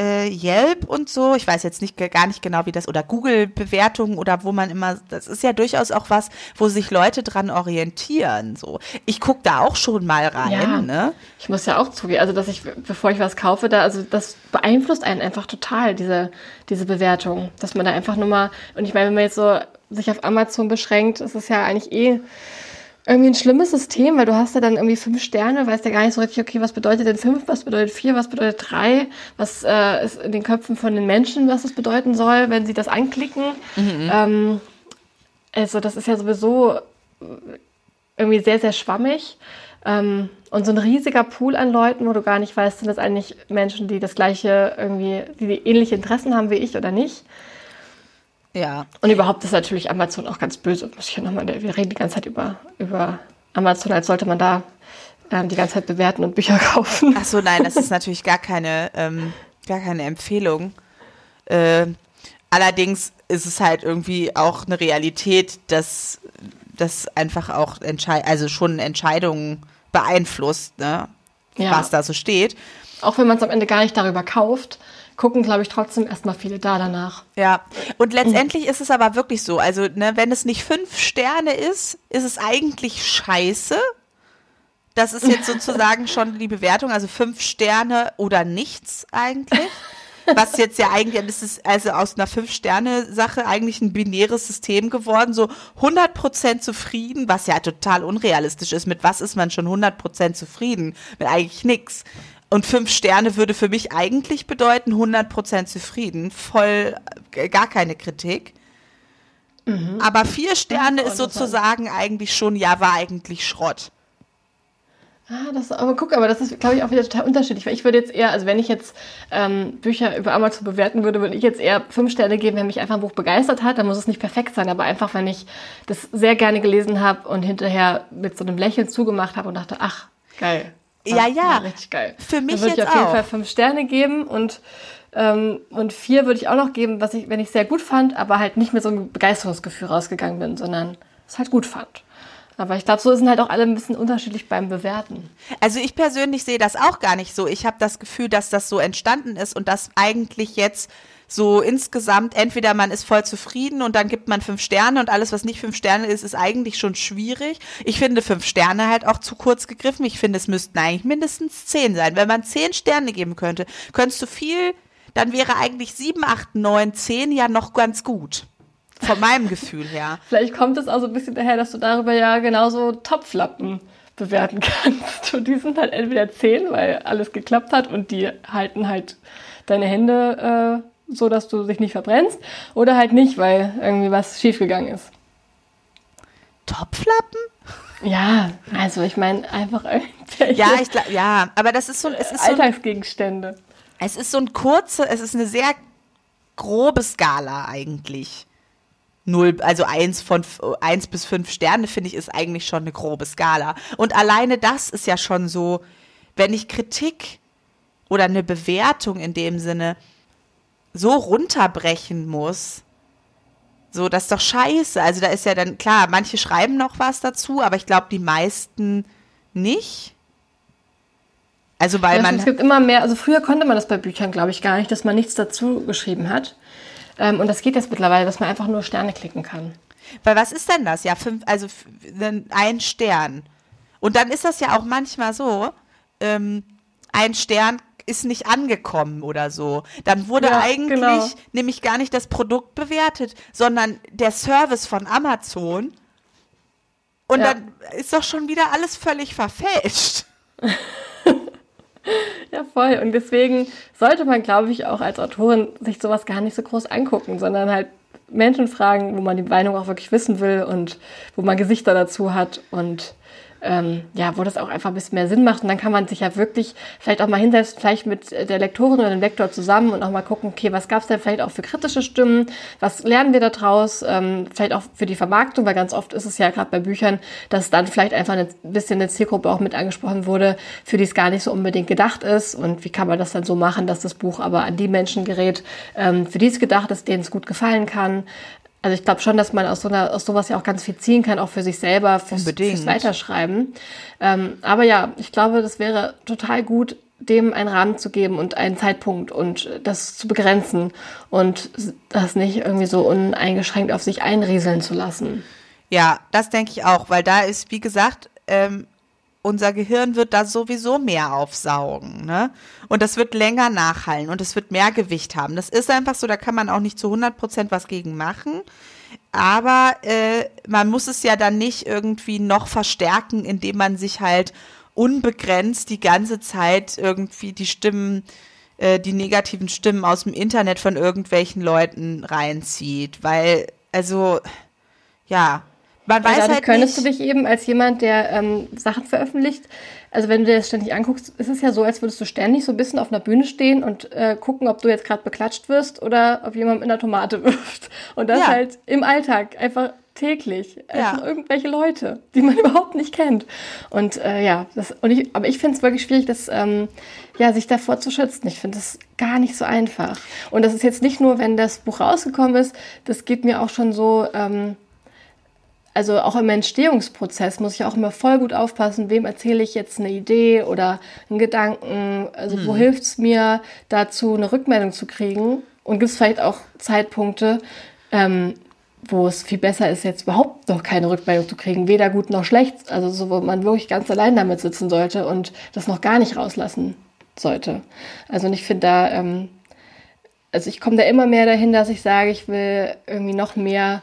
äh, Yelp und so, ich weiß jetzt nicht gar nicht genau, wie das, oder Google-Bewertungen oder wo man immer, das ist ja durchaus auch was, wo sich Leute dran orientieren. So, ich gucke da auch schon mal rein. Ja, ne? Ich muss ja auch zugeben, also dass ich, bevor ich was kaufe, da, also das beeinflusst einen einfach total, diese, diese Bewertung. Dass man da einfach nur mal, und ich meine, wenn man jetzt so sich auf Amazon beschränkt, ist es ja eigentlich eh irgendwie ein schlimmes System, weil du hast ja dann irgendwie fünf Sterne, weißt ja gar nicht so richtig, okay, was bedeutet denn fünf, was bedeutet vier, was bedeutet drei, was äh, ist in den Köpfen von den Menschen, was das bedeuten soll, wenn sie das anklicken. Mhm. Ähm, also das ist ja sowieso irgendwie sehr, sehr schwammig. Ähm, und so ein riesiger Pool an Leuten, wo du gar nicht weißt, sind das eigentlich Menschen, die das gleiche irgendwie, die ähnliche Interessen haben wie ich oder nicht. Ja. Und überhaupt ist natürlich Amazon auch ganz böse. Muss ich ja nochmal, wir reden die ganze Zeit über, über Amazon, als sollte man da ähm, die ganze Zeit bewerten und Bücher kaufen. Ach so, nein, das ist natürlich gar keine, ähm, gar keine Empfehlung. Äh, allerdings ist es halt irgendwie auch eine Realität, dass das einfach auch entscheid also schon Entscheidungen beeinflusst, ne? Ja. was da so steht. Auch wenn man es am Ende gar nicht darüber kauft, gucken, glaube ich, trotzdem erstmal viele da danach. Ja, und letztendlich ist es aber wirklich so. Also, ne, wenn es nicht fünf Sterne ist, ist es eigentlich scheiße. Das ist jetzt sozusagen schon die Bewertung, also fünf Sterne oder nichts eigentlich. Was jetzt ja eigentlich, das ist also aus einer Fünf-Sterne-Sache eigentlich ein binäres System geworden, so 100% zufrieden, was ja total unrealistisch ist. Mit was ist man schon 100% zufrieden? Mit eigentlich nichts. Und fünf Sterne würde für mich eigentlich bedeuten 100% zufrieden, voll, äh, gar keine Kritik. Mhm. Aber vier Sterne ist sozusagen eigentlich schon, ja, war eigentlich Schrott. Ah, das, aber guck, aber das ist, glaube ich, auch wieder total unterschiedlich. Weil ich würde jetzt eher, also wenn ich jetzt ähm, Bücher über Amazon bewerten würde, würde ich jetzt eher fünf Sterne geben, wenn mich einfach ein Buch begeistert hat. Dann muss es nicht perfekt sein, aber einfach, wenn ich das sehr gerne gelesen habe und hinterher mit so einem Lächeln zugemacht habe und dachte, ach, geil ja, ja. richtig geil. Für mich würde ich auf jeden auch. Fall fünf Sterne geben und ähm, und vier würde ich auch noch geben, was ich, wenn ich sehr gut fand, aber halt nicht mit so einem Begeisterungsgefühl rausgegangen bin, sondern es halt gut fand. Aber ich glaube, so sind halt auch alle ein bisschen unterschiedlich beim Bewerten. Also ich persönlich sehe das auch gar nicht so. Ich habe das Gefühl, dass das so entstanden ist und dass eigentlich jetzt so insgesamt entweder man ist voll zufrieden und dann gibt man fünf Sterne und alles, was nicht fünf Sterne ist, ist eigentlich schon schwierig. Ich finde fünf Sterne halt auch zu kurz gegriffen. Ich finde, es müssten eigentlich mindestens zehn sein. Wenn man zehn Sterne geben könnte, könntest du viel, dann wäre eigentlich sieben, acht, neun, zehn ja noch ganz gut. Von meinem Gefühl her. Vielleicht kommt es auch so ein bisschen daher, dass du darüber ja genauso Topflappen bewerten kannst. Und die sind halt entweder zehn, weil alles geklappt hat und die halten halt deine Hände äh, so dass du dich nicht verbrennst, oder halt nicht, weil irgendwie was schiefgegangen ist. Topflappen? Ja, also ich meine einfach Ja, ich glaube, ja, aber das ist so, es ist Alltagsgegenstände. So Es ist so ein kurze, es ist eine sehr grobe Skala eigentlich. Null, also eins von eins bis fünf Sterne, finde ich, ist eigentlich schon eine grobe Skala. Und alleine das ist ja schon so, wenn ich Kritik oder eine Bewertung in dem Sinne so runterbrechen muss, so, das ist doch scheiße. Also da ist ja dann, klar, manche schreiben noch was dazu, aber ich glaube, die meisten nicht. Also weil ja, man. Es gibt immer mehr, also früher konnte man das bei Büchern, glaube ich, gar nicht, dass man nichts dazu geschrieben hat. Ähm, und das geht jetzt mittlerweile, dass man einfach nur Sterne klicken kann. Weil was ist denn das? Ja, fünf, also ein Stern. Und dann ist das ja auch manchmal so, ähm, ein Stern ist nicht angekommen oder so. Dann wurde ja, eigentlich genau. nämlich gar nicht das Produkt bewertet, sondern der Service von Amazon. Und ja. dann ist doch schon wieder alles völlig verfälscht. Ja, voll. Und deswegen sollte man, glaube ich, auch als Autorin sich sowas gar nicht so groß angucken, sondern halt Menschen fragen, wo man die Meinung auch wirklich wissen will und wo man Gesichter dazu hat und ähm, ja, wo das auch einfach ein bisschen mehr Sinn macht. Und dann kann man sich ja wirklich vielleicht auch mal hinsetzen, vielleicht mit der Lektorin oder dem Lektor zusammen und auch mal gucken, okay, was gab es denn vielleicht auch für kritische Stimmen? Was lernen wir daraus? Ähm, vielleicht auch für die Vermarktung, weil ganz oft ist es ja gerade bei Büchern, dass dann vielleicht einfach ein bisschen eine Zielgruppe auch mit angesprochen wurde, für die es gar nicht so unbedingt gedacht ist. Und wie kann man das dann so machen, dass das Buch aber an die Menschen gerät, ähm, für die es gedacht ist, denen es gut gefallen kann. Also ich glaube schon, dass man aus, so einer, aus sowas ja auch ganz viel ziehen kann, auch für sich selber, fürs, fürs Weiterschreiben. Ähm, aber ja, ich glaube, das wäre total gut, dem einen Rahmen zu geben und einen Zeitpunkt und das zu begrenzen und das nicht irgendwie so uneingeschränkt auf sich einrieseln zu lassen. Ja, das denke ich auch, weil da ist, wie gesagt, ähm, unser Gehirn wird da sowieso mehr aufsaugen, ne? Und das wird länger nachhallen und es wird mehr Gewicht haben. Das ist einfach so, da kann man auch nicht zu 100 Prozent was gegen machen. Aber äh, man muss es ja dann nicht irgendwie noch verstärken, indem man sich halt unbegrenzt die ganze Zeit irgendwie die Stimmen, äh, die negativen Stimmen aus dem Internet von irgendwelchen Leuten reinzieht. Weil, also, ja, man weiß Weil halt könntest nicht. du dich eben als jemand, der ähm, Sachen veröffentlicht, also wenn du dir das ständig anguckst, ist es ja so, als würdest du ständig so ein bisschen auf einer Bühne stehen und äh, gucken, ob du jetzt gerade beklatscht wirst oder ob jemand in der Tomate wirft. Und das ja. halt im Alltag, einfach täglich. Einfach ja. irgendwelche Leute, die man überhaupt nicht kennt. Und äh, ja, das, und ich, aber ich finde es wirklich schwierig, das, ähm, ja, sich davor zu schützen. Ich finde das gar nicht so einfach. Und das ist jetzt nicht nur, wenn das Buch rausgekommen ist, das geht mir auch schon so. Ähm, also auch im Entstehungsprozess muss ich auch immer voll gut aufpassen, wem erzähle ich jetzt eine Idee oder einen Gedanken, also hm. wo hilft es mir dazu, eine Rückmeldung zu kriegen und gibt es vielleicht auch Zeitpunkte, ähm, wo es viel besser ist, jetzt überhaupt noch keine Rückmeldung zu kriegen, weder gut noch schlecht, also so, wo man wirklich ganz allein damit sitzen sollte und das noch gar nicht rauslassen sollte. Also ich finde da, ähm, also ich komme da immer mehr dahin, dass ich sage, ich will irgendwie noch mehr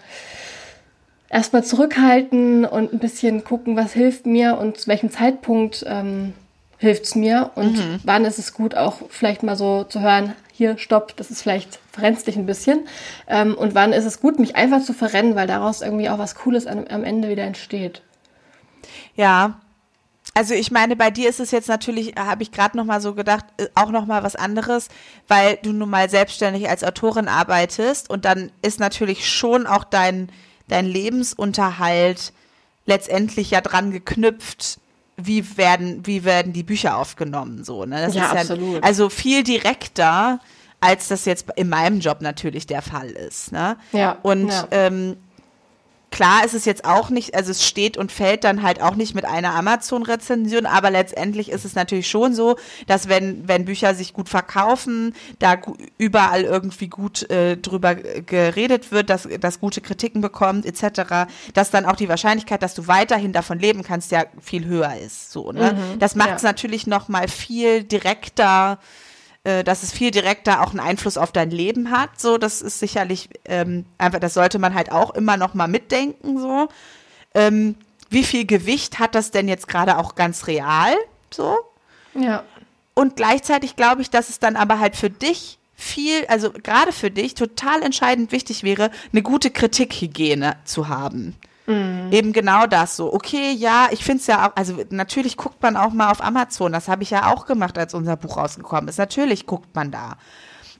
erstmal zurückhalten und ein bisschen gucken, was hilft mir und zu welchem Zeitpunkt ähm, hilft es mir und mhm. wann ist es gut, auch vielleicht mal so zu hören, hier, stopp, das ist vielleicht, verrennst dich ein bisschen. Ähm, und wann ist es gut, mich einfach zu verrennen, weil daraus irgendwie auch was Cooles am, am Ende wieder entsteht. Ja, also ich meine, bei dir ist es jetzt natürlich, habe ich gerade noch mal so gedacht, äh, auch noch mal was anderes, weil du nun mal selbstständig als Autorin arbeitest und dann ist natürlich schon auch dein dein Lebensunterhalt letztendlich ja dran geknüpft, wie werden, wie werden die Bücher aufgenommen, so, ne? Das ja, ist absolut. Ja, also viel direkter, als das jetzt in meinem Job natürlich der Fall ist, ne? Ja. Und ja. Ähm, Klar ist es jetzt auch nicht, also es steht und fällt dann halt auch nicht mit einer Amazon-Rezension, aber letztendlich ist es natürlich schon so, dass wenn, wenn Bücher sich gut verkaufen, da überall irgendwie gut äh, drüber geredet wird, dass das gute Kritiken bekommt, etc., dass dann auch die Wahrscheinlichkeit, dass du weiterhin davon leben kannst, ja viel höher ist. So, ne? Mhm, das macht es ja. natürlich noch mal viel direkter äh, dass es viel direkter auch einen Einfluss auf dein Leben hat. So, das ist sicherlich ähm, einfach, das sollte man halt auch immer noch mal mitdenken. So, ähm, wie viel Gewicht hat das denn jetzt gerade auch ganz real? So. Ja. Und gleichzeitig glaube ich, dass es dann aber halt für dich viel, also gerade für dich total entscheidend wichtig wäre, eine gute Kritikhygiene zu haben. Mhm. Eben genau das so. Okay, ja, ich finde es ja auch, also natürlich guckt man auch mal auf Amazon. Das habe ich ja auch gemacht, als unser Buch rausgekommen ist. Natürlich guckt man da.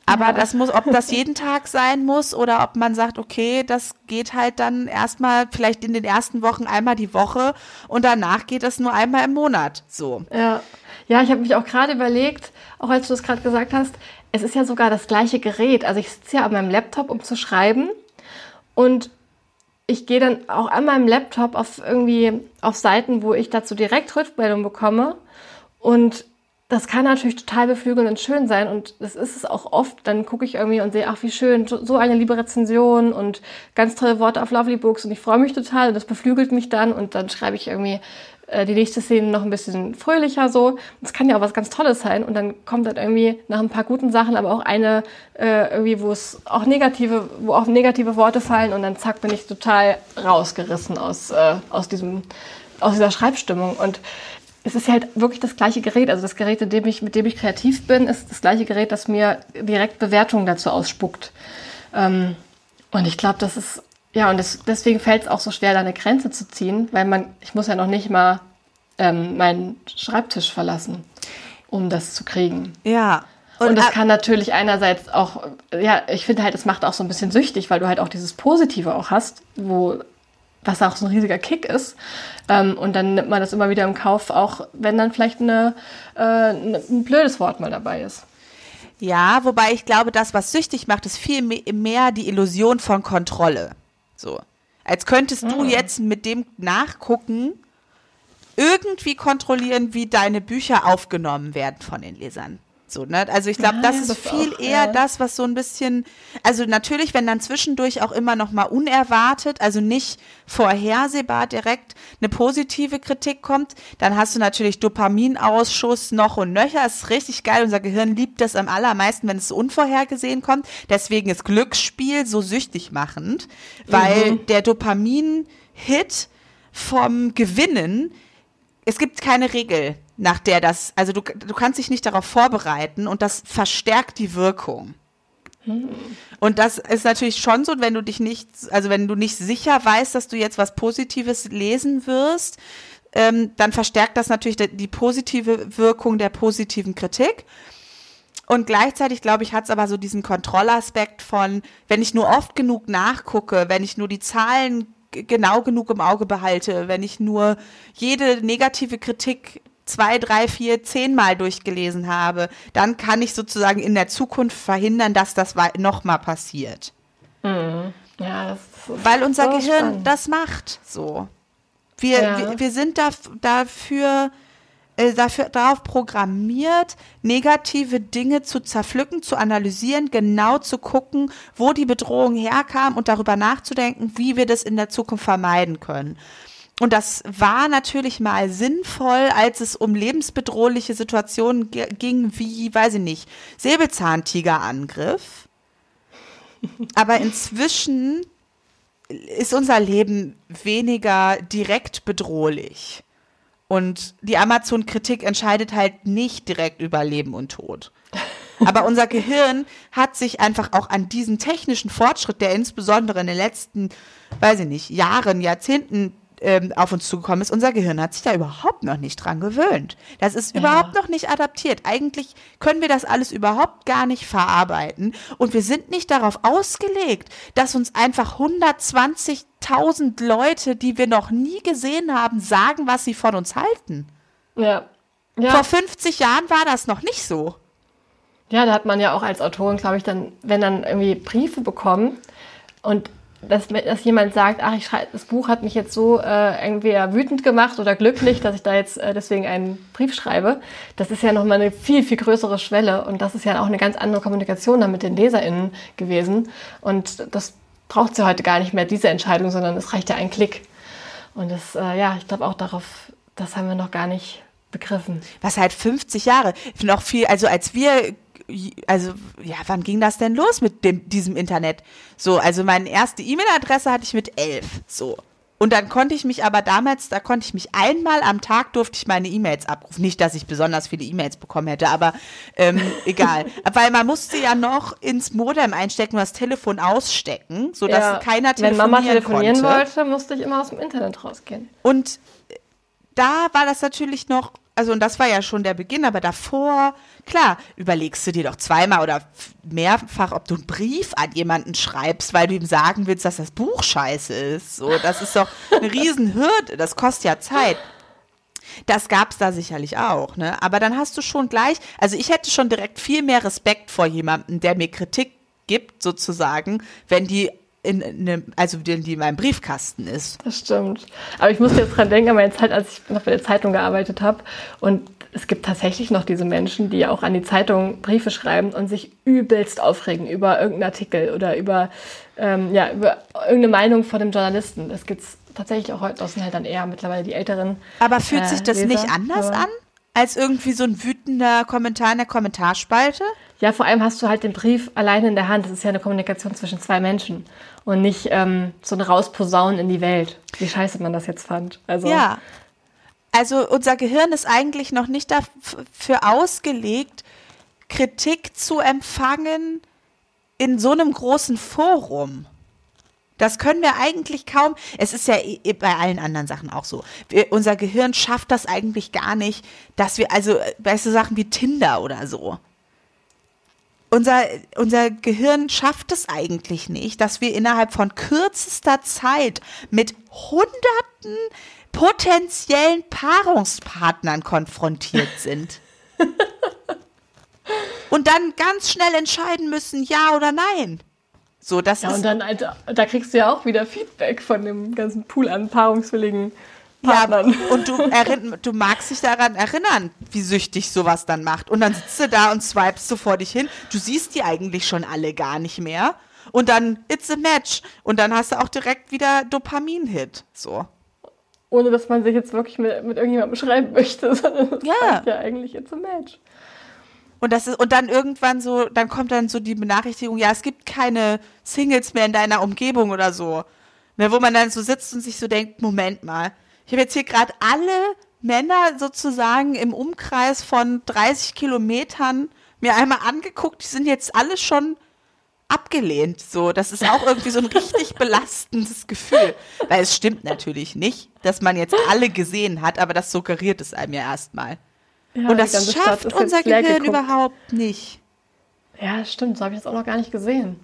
Aber ja. das muss, ob das jeden Tag sein muss oder ob man sagt, okay, das geht halt dann erstmal vielleicht in den ersten Wochen einmal die Woche und danach geht es nur einmal im Monat. So. Ja, ja ich habe mich auch gerade überlegt, auch als du das gerade gesagt hast, es ist ja sogar das gleiche Gerät. Also ich sitze ja an meinem Laptop, um zu schreiben und ich gehe dann auch an meinem Laptop auf irgendwie auf Seiten, wo ich dazu direkt Rückmeldung bekomme. Und das kann natürlich total beflügelnd und schön sein. Und das ist es auch oft. Dann gucke ich irgendwie und sehe, ach wie schön, so eine liebe Rezension und ganz tolle Worte auf Lovely Books. Und ich freue mich total. Und das beflügelt mich dann. Und dann schreibe ich irgendwie die nächste Szene noch ein bisschen fröhlicher so. Das kann ja auch was ganz Tolles sein und dann kommt dann irgendwie nach ein paar guten Sachen aber auch eine äh, wo es auch negative, wo auch negative Worte fallen und dann zack bin ich total rausgerissen aus äh, aus diesem aus dieser Schreibstimmung und es ist halt wirklich das gleiche Gerät. Also das Gerät, dem ich, mit dem ich kreativ bin, ist das gleiche Gerät, das mir direkt Bewertungen dazu ausspuckt. Ähm, und ich glaube, das ist, ja, und das, deswegen fällt es auch so schwer, da eine Grenze zu ziehen, weil man, ich muss ja noch nicht mal ähm, meinen Schreibtisch verlassen, um das zu kriegen. Ja. Und, und das kann natürlich einerseits auch, ja, ich finde halt, es macht auch so ein bisschen süchtig, weil du halt auch dieses Positive auch hast, wo was auch so ein riesiger Kick ist. Ähm, und dann nimmt man das immer wieder im Kauf, auch wenn dann vielleicht eine, äh, ein blödes Wort mal dabei ist. Ja, wobei ich glaube, das, was süchtig macht, ist viel mehr die Illusion von Kontrolle. So. Als könntest du hm. jetzt mit dem nachgucken, irgendwie kontrollieren, wie deine Bücher aufgenommen werden von den Lesern. So, ne? Also ich glaube, das ist das viel auch, eher ja. das, was so ein bisschen, also natürlich, wenn dann zwischendurch auch immer noch mal unerwartet, also nicht vorhersehbar direkt eine positive Kritik kommt, dann hast du natürlich Dopaminausschuss noch und nöcher. Das ist richtig geil. Unser Gehirn liebt das am allermeisten, wenn es so unvorhergesehen kommt. Deswegen ist Glücksspiel so süchtig machend, weil mhm. der Dopamin-Hit vom Gewinnen, es gibt keine Regel nach der das, also du, du kannst dich nicht darauf vorbereiten und das verstärkt die Wirkung. Und das ist natürlich schon so, wenn du dich nicht, also wenn du nicht sicher weißt, dass du jetzt was Positives lesen wirst, ähm, dann verstärkt das natürlich die, die positive Wirkung der positiven Kritik. Und gleichzeitig, glaube ich, hat es aber so diesen Kontrollaspekt von, wenn ich nur oft genug nachgucke, wenn ich nur die Zahlen genau genug im Auge behalte, wenn ich nur jede negative Kritik zwei, drei, vier, zehnmal durchgelesen habe, dann kann ich sozusagen in der Zukunft verhindern, dass das nochmal passiert. Mhm. Ja, das Weil unser so Gehirn spannend. das macht so. Wir, ja. wir, wir, sind da, dafür, äh, dafür darauf programmiert, negative Dinge zu zerpflücken, zu analysieren, genau zu gucken, wo die Bedrohung herkam und darüber nachzudenken, wie wir das in der Zukunft vermeiden können. Und das war natürlich mal sinnvoll, als es um lebensbedrohliche Situationen ging, wie, weiß ich nicht, Säbelzahntigerangriff. Aber inzwischen ist unser Leben weniger direkt bedrohlich. Und die Amazon-Kritik entscheidet halt nicht direkt über Leben und Tod. Aber unser Gehirn hat sich einfach auch an diesen technischen Fortschritt, der insbesondere in den letzten, weiß ich nicht, Jahren, Jahrzehnten ähm, auf uns zugekommen ist, unser Gehirn hat sich da überhaupt noch nicht dran gewöhnt. Das ist ja. überhaupt noch nicht adaptiert. Eigentlich können wir das alles überhaupt gar nicht verarbeiten und wir sind nicht darauf ausgelegt, dass uns einfach 120.000 Leute, die wir noch nie gesehen haben, sagen, was sie von uns halten. Ja. ja. Vor 50 Jahren war das noch nicht so. Ja, da hat man ja auch als Autorin, glaube ich, dann, wenn dann irgendwie Briefe bekommen und dass, dass jemand sagt, ach, ich schreibe, das Buch hat mich jetzt so äh, entweder wütend gemacht oder glücklich, dass ich da jetzt äh, deswegen einen Brief schreibe. Das ist ja nochmal eine viel, viel größere Schwelle und das ist ja auch eine ganz andere Kommunikation dann mit den LeserInnen gewesen. Und das braucht sie heute gar nicht mehr, diese Entscheidung, sondern es reicht ja ein Klick. Und das, äh, ja, ich glaube auch darauf, das haben wir noch gar nicht begriffen. Was halt 50 Jahre, noch viel, also als wir also ja, wann ging das denn los mit dem, diesem Internet? So, also meine erste E-Mail-Adresse hatte ich mit elf. So. Und dann konnte ich mich aber damals, da konnte ich mich einmal am Tag durfte ich meine E-Mails abrufen. Nicht, dass ich besonders viele E-Mails bekommen hätte, aber ähm, egal. Weil man musste ja noch ins Modem einstecken und das Telefon ausstecken, sodass ja, keiner telefonieren Wenn Mama telefonieren konnte. wollte, musste ich immer aus dem Internet rausgehen. Und da war das natürlich noch also und das war ja schon der Beginn, aber davor, klar, überlegst du dir doch zweimal oder mehrfach, ob du einen Brief an jemanden schreibst, weil du ihm sagen willst, dass das Buch scheiße ist. So, das ist doch eine Riesenhürde, das kostet ja Zeit. Das gab es da sicherlich auch, ne? Aber dann hast du schon gleich, also ich hätte schon direkt viel mehr Respekt vor jemandem, der mir Kritik gibt, sozusagen, wenn die in, in also die, die in meinem Briefkasten ist. Das stimmt. Aber ich musste jetzt dran denken an meine Zeit, als ich noch bei der Zeitung gearbeitet habe. Und es gibt tatsächlich noch diese Menschen, die auch an die Zeitung Briefe schreiben und sich übelst aufregen über irgendeinen Artikel oder über, ähm, ja, über irgendeine Meinung von dem Journalisten. Das gibt es tatsächlich auch heute. Das sind halt dann eher mittlerweile die Älteren. Aber fühlt äh, sich das Leser, nicht anders an? Als irgendwie so ein wütender Kommentar in der Kommentarspalte? Ja, vor allem hast du halt den Brief alleine in der Hand. Das ist ja eine Kommunikation zwischen zwei Menschen und nicht ähm, so ein Rausposaunen in die Welt. Wie scheiße man das jetzt fand. Also, ja. Also unser Gehirn ist eigentlich noch nicht dafür ausgelegt, Kritik zu empfangen in so einem großen Forum. Das können wir eigentlich kaum. Es ist ja bei allen anderen Sachen auch so. Wir, unser Gehirn schafft das eigentlich gar nicht, dass wir, also, weißt du, Sachen wie Tinder oder so unser, unser Gehirn schafft es eigentlich nicht, dass wir innerhalb von kürzester Zeit mit hunderten potenziellen Paarungspartnern konfrontiert sind. und dann ganz schnell entscheiden müssen, ja oder nein. So, das ja, ist und dann, Alter, da kriegst du ja auch wieder Feedback von dem ganzen Pool an paarungswilligen Partnern. Ja, und du, du magst dich daran erinnern, wie süchtig sowas dann macht. Und dann sitzt du da und swipest so vor dich hin. Du siehst die eigentlich schon alle gar nicht mehr. Und dann, it's a match. Und dann hast du auch direkt wieder Dopamin-Hit. So. Ohne dass man sich jetzt wirklich mit, mit irgendjemandem schreiben möchte, sondern das ja. ja eigentlich it's a match. Und das ist, und dann irgendwann so, dann kommt dann so die Benachrichtigung, ja, es gibt keine Singles mehr in deiner Umgebung oder so. Ne, wo man dann so sitzt und sich so denkt, Moment mal, ich habe jetzt hier gerade alle Männer sozusagen im Umkreis von 30 Kilometern mir einmal angeguckt. Die sind jetzt alle schon abgelehnt. So, das ist auch irgendwie so ein richtig belastendes Gefühl. Weil es stimmt natürlich nicht, dass man jetzt alle gesehen hat, aber das suggeriert es einem ja erstmal. Ja, Und das schafft unser Gehirn überhaupt nicht. Ja, stimmt. So habe ich das auch noch gar nicht gesehen.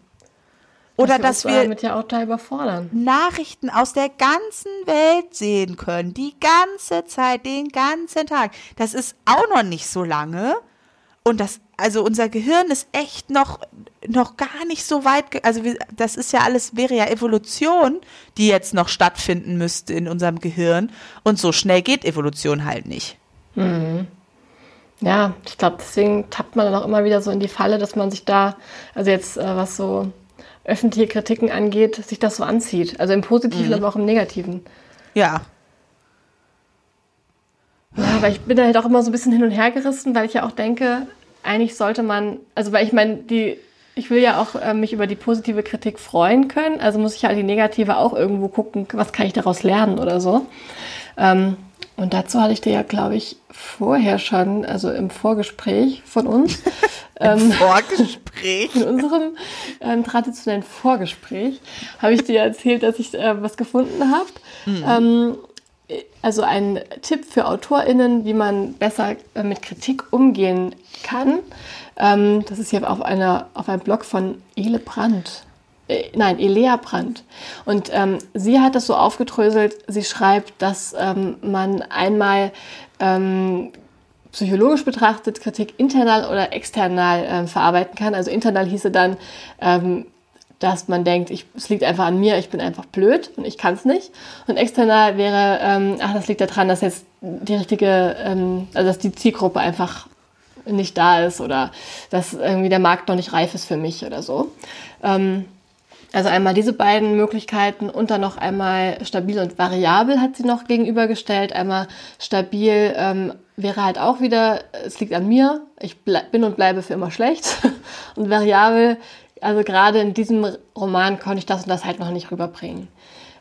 Oder dass wir damit ja auch da überfordern. Nachrichten aus der ganzen Welt sehen können, die ganze Zeit, den ganzen Tag. Das ist auch noch nicht so lange. Und das, also unser Gehirn ist echt noch, noch gar nicht so weit, also wir, das ist ja alles, wäre ja Evolution, die jetzt noch stattfinden müsste in unserem Gehirn. Und so schnell geht Evolution halt nicht. Mhm. Ja, ich glaube, deswegen tappt man dann auch immer wieder so in die Falle, dass man sich da, also jetzt äh, was so öffentliche Kritiken angeht, sich das so anzieht. Also im Positiven, mhm. aber auch im Negativen. Ja. Ja, aber ich bin da halt auch immer so ein bisschen hin und her gerissen, weil ich ja auch denke, eigentlich sollte man, also weil ich meine, die, ich will ja auch äh, mich über die positive Kritik freuen können, also muss ich halt die negative auch irgendwo gucken, was kann ich daraus lernen oder so. Ähm, und dazu hatte ich dir ja, glaube ich, vorher schon, also im Vorgespräch von uns. Im ähm, Vorgespräch? In unserem ähm, traditionellen Vorgespräch habe ich dir erzählt, dass ich äh, was gefunden habe. Mhm. Ähm, also ein Tipp für AutorInnen, wie man besser äh, mit Kritik umgehen kann. Ähm, das ist hier auf, einer, auf einem Blog von Ele Brandt äh, nein, Elea Brandt. Und ähm, sie hat das so aufgedröselt, sie schreibt, dass ähm, man einmal ähm, psychologisch betrachtet Kritik internal oder external ähm, verarbeiten kann. Also internal hieße dann, ähm, dass man denkt, ich, es liegt einfach an mir, ich bin einfach blöd und ich kann es nicht. Und external wäre, ähm, ach, das liegt daran, dass jetzt die richtige, ähm, also dass die Zielgruppe einfach nicht da ist oder dass irgendwie der Markt noch nicht reif ist für mich oder so. Ähm, also einmal diese beiden Möglichkeiten und dann noch einmal stabil und variabel hat sie noch gegenübergestellt. Einmal stabil ähm, wäre halt auch wieder, es liegt an mir, ich bin und bleibe für immer schlecht. Und variabel also gerade in diesem Roman konnte ich das und das halt noch nicht rüberbringen.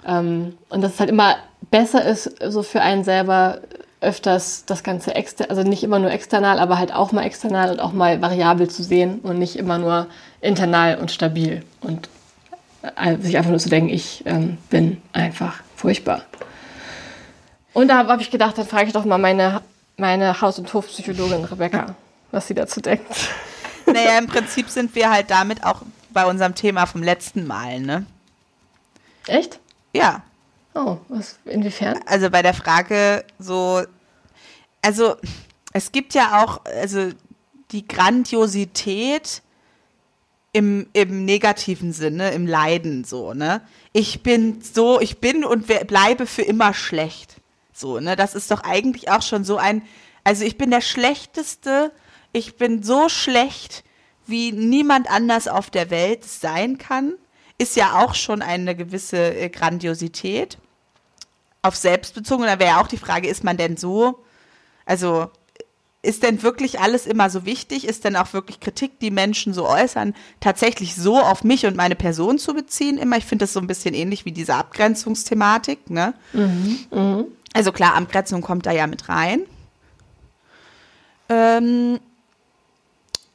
Ähm, und dass es halt immer besser ist, so für einen selber öfters das Ganze extern, also nicht immer nur external, aber halt auch mal external und auch mal variabel zu sehen und nicht immer nur internal und stabil und sich einfach nur zu denken, ich ähm, bin einfach furchtbar. Und da habe ich gedacht, dann frage ich doch mal meine, meine Haus- und Hofpsychologin Rebecca, was sie dazu denkt. Naja, im Prinzip sind wir halt damit auch bei unserem Thema vom letzten Mal, ne? Echt? Ja. Oh, was, inwiefern? Also bei der Frage so, also es gibt ja auch, also die Grandiosität im, im negativen Sinne, im Leiden so, ne? Ich bin so, ich bin und bleibe für immer schlecht. So, ne? Das ist doch eigentlich auch schon so ein, also ich bin der schlechteste, ich bin so schlecht, wie niemand anders auf der Welt sein kann, ist ja auch schon eine gewisse äh, Grandiosität. Auf selbstbezogen, da wäre ja auch die Frage, ist man denn so, also ist denn wirklich alles immer so wichtig? Ist denn auch wirklich Kritik, die Menschen so äußern, tatsächlich so auf mich und meine Person zu beziehen? Immer, ich finde das so ein bisschen ähnlich wie diese Abgrenzungsthematik, ne? Mhm, mh. Also klar, Abgrenzung kommt da ja mit rein. Ähm,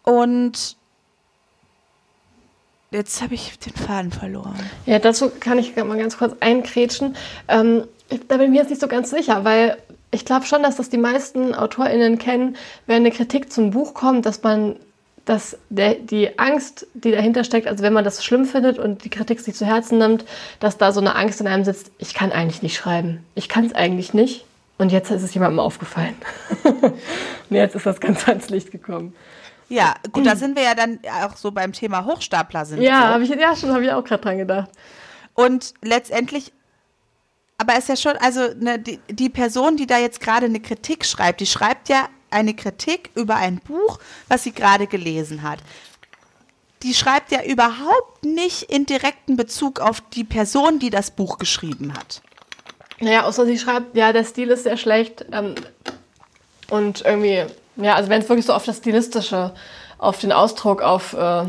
und jetzt habe ich den Faden verloren. Ja, dazu kann ich mal ganz kurz einkrätschen. Ähm, da bin ich mir jetzt nicht so ganz sicher, weil ich glaube schon, dass das die meisten AutorInnen kennen, wenn eine Kritik zum Buch kommt, dass man dass der, die Angst, die dahinter steckt, also wenn man das schlimm findet und die Kritik sich zu Herzen nimmt, dass da so eine Angst in einem sitzt, ich kann eigentlich nicht schreiben. Ich kann es eigentlich nicht. Und jetzt ist es jemandem aufgefallen. und jetzt ist das ganz ans Licht gekommen. Ja, gut, da sind wir ja dann auch so beim Thema Hochstapler sind. Ja, habe ich ja schon, habe ich auch gerade dran gedacht. Und letztendlich, aber es ist ja schon, also ne, die, die Person, die da jetzt gerade eine Kritik schreibt, die schreibt ja eine Kritik über ein Buch, was sie gerade gelesen hat. Die schreibt ja überhaupt nicht in direkten Bezug auf die Person, die das Buch geschrieben hat. Naja, außer sie schreibt, ja, der Stil ist sehr schlecht. Ähm, und irgendwie, ja, also wenn es wirklich so auf das Stilistische, auf den Ausdruck, auf, äh,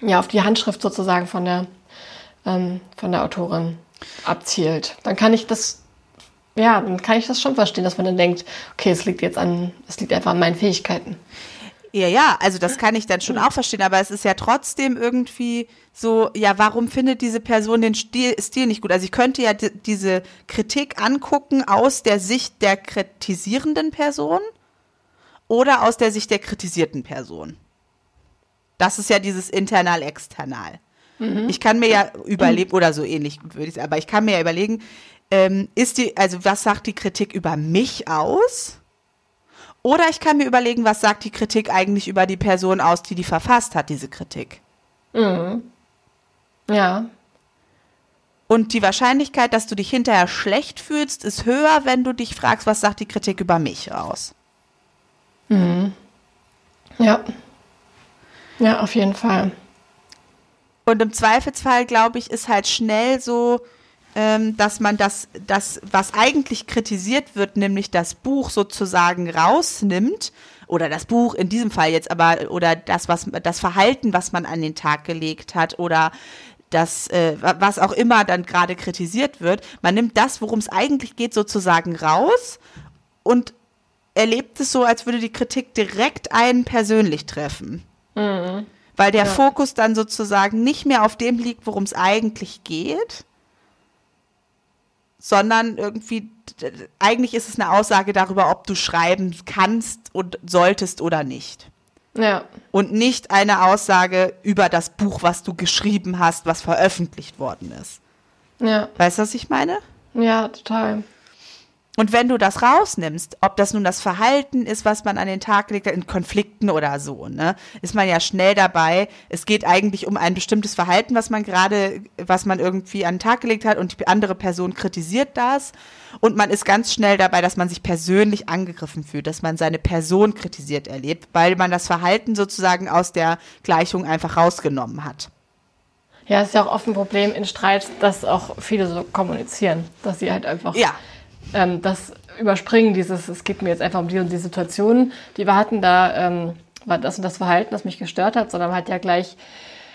ja, auf die Handschrift sozusagen von der, ähm, von der Autorin abzielt, dann kann ich das ja, dann kann ich das schon verstehen, dass man dann denkt, okay, es liegt jetzt an, es liegt einfach an meinen Fähigkeiten. Ja, ja, also das kann ich dann schon auch verstehen, aber es ist ja trotzdem irgendwie so, ja, warum findet diese Person den Stil, Stil nicht gut? Also ich könnte ja diese Kritik angucken aus der Sicht der kritisierenden Person oder aus der Sicht der kritisierten Person. Das ist ja dieses internal-external. Mhm. Ich kann mir ja überlegen, oder so ähnlich würde ich sagen, aber ich kann mir ja überlegen, ähm, ist die, also was sagt die Kritik über mich aus? Oder ich kann mir überlegen, was sagt die Kritik eigentlich über die Person aus, die die verfasst hat, diese Kritik. Mhm. Ja. Und die Wahrscheinlichkeit, dass du dich hinterher schlecht fühlst, ist höher, wenn du dich fragst, was sagt die Kritik über mich aus. Mhm. Ja. Ja, auf jeden Fall. Und im Zweifelsfall, glaube ich, ist halt schnell so, ähm, dass man das, das, was eigentlich kritisiert wird, nämlich das Buch sozusagen rausnimmt, oder das Buch in diesem Fall jetzt, aber, oder das, was, das Verhalten, was man an den Tag gelegt hat, oder das, äh, was auch immer dann gerade kritisiert wird. Man nimmt das, worum es eigentlich geht, sozusagen raus und erlebt es so, als würde die Kritik direkt einen persönlich treffen. Mhm. Weil der ja. Fokus dann sozusagen nicht mehr auf dem liegt, worum es eigentlich geht, sondern irgendwie, eigentlich ist es eine Aussage darüber, ob du schreiben kannst und solltest oder nicht. Ja. Und nicht eine Aussage über das Buch, was du geschrieben hast, was veröffentlicht worden ist. Ja. Weißt du, was ich meine? Ja, total. Und wenn du das rausnimmst, ob das nun das Verhalten ist, was man an den Tag legt, in Konflikten oder so, ne, ist man ja schnell dabei. Es geht eigentlich um ein bestimmtes Verhalten, was man gerade, was man irgendwie an den Tag gelegt hat und die andere Person kritisiert das. Und man ist ganz schnell dabei, dass man sich persönlich angegriffen fühlt, dass man seine Person kritisiert erlebt, weil man das Verhalten sozusagen aus der Gleichung einfach rausgenommen hat. Ja, es ist ja auch oft ein Problem in Streit, dass auch viele so kommunizieren, dass sie halt einfach ja ähm, das Überspringen dieses, es geht mir jetzt einfach um die und die Situation, die wir hatten, da ähm, war das und das Verhalten, das mich gestört hat, sondern halt ja gleich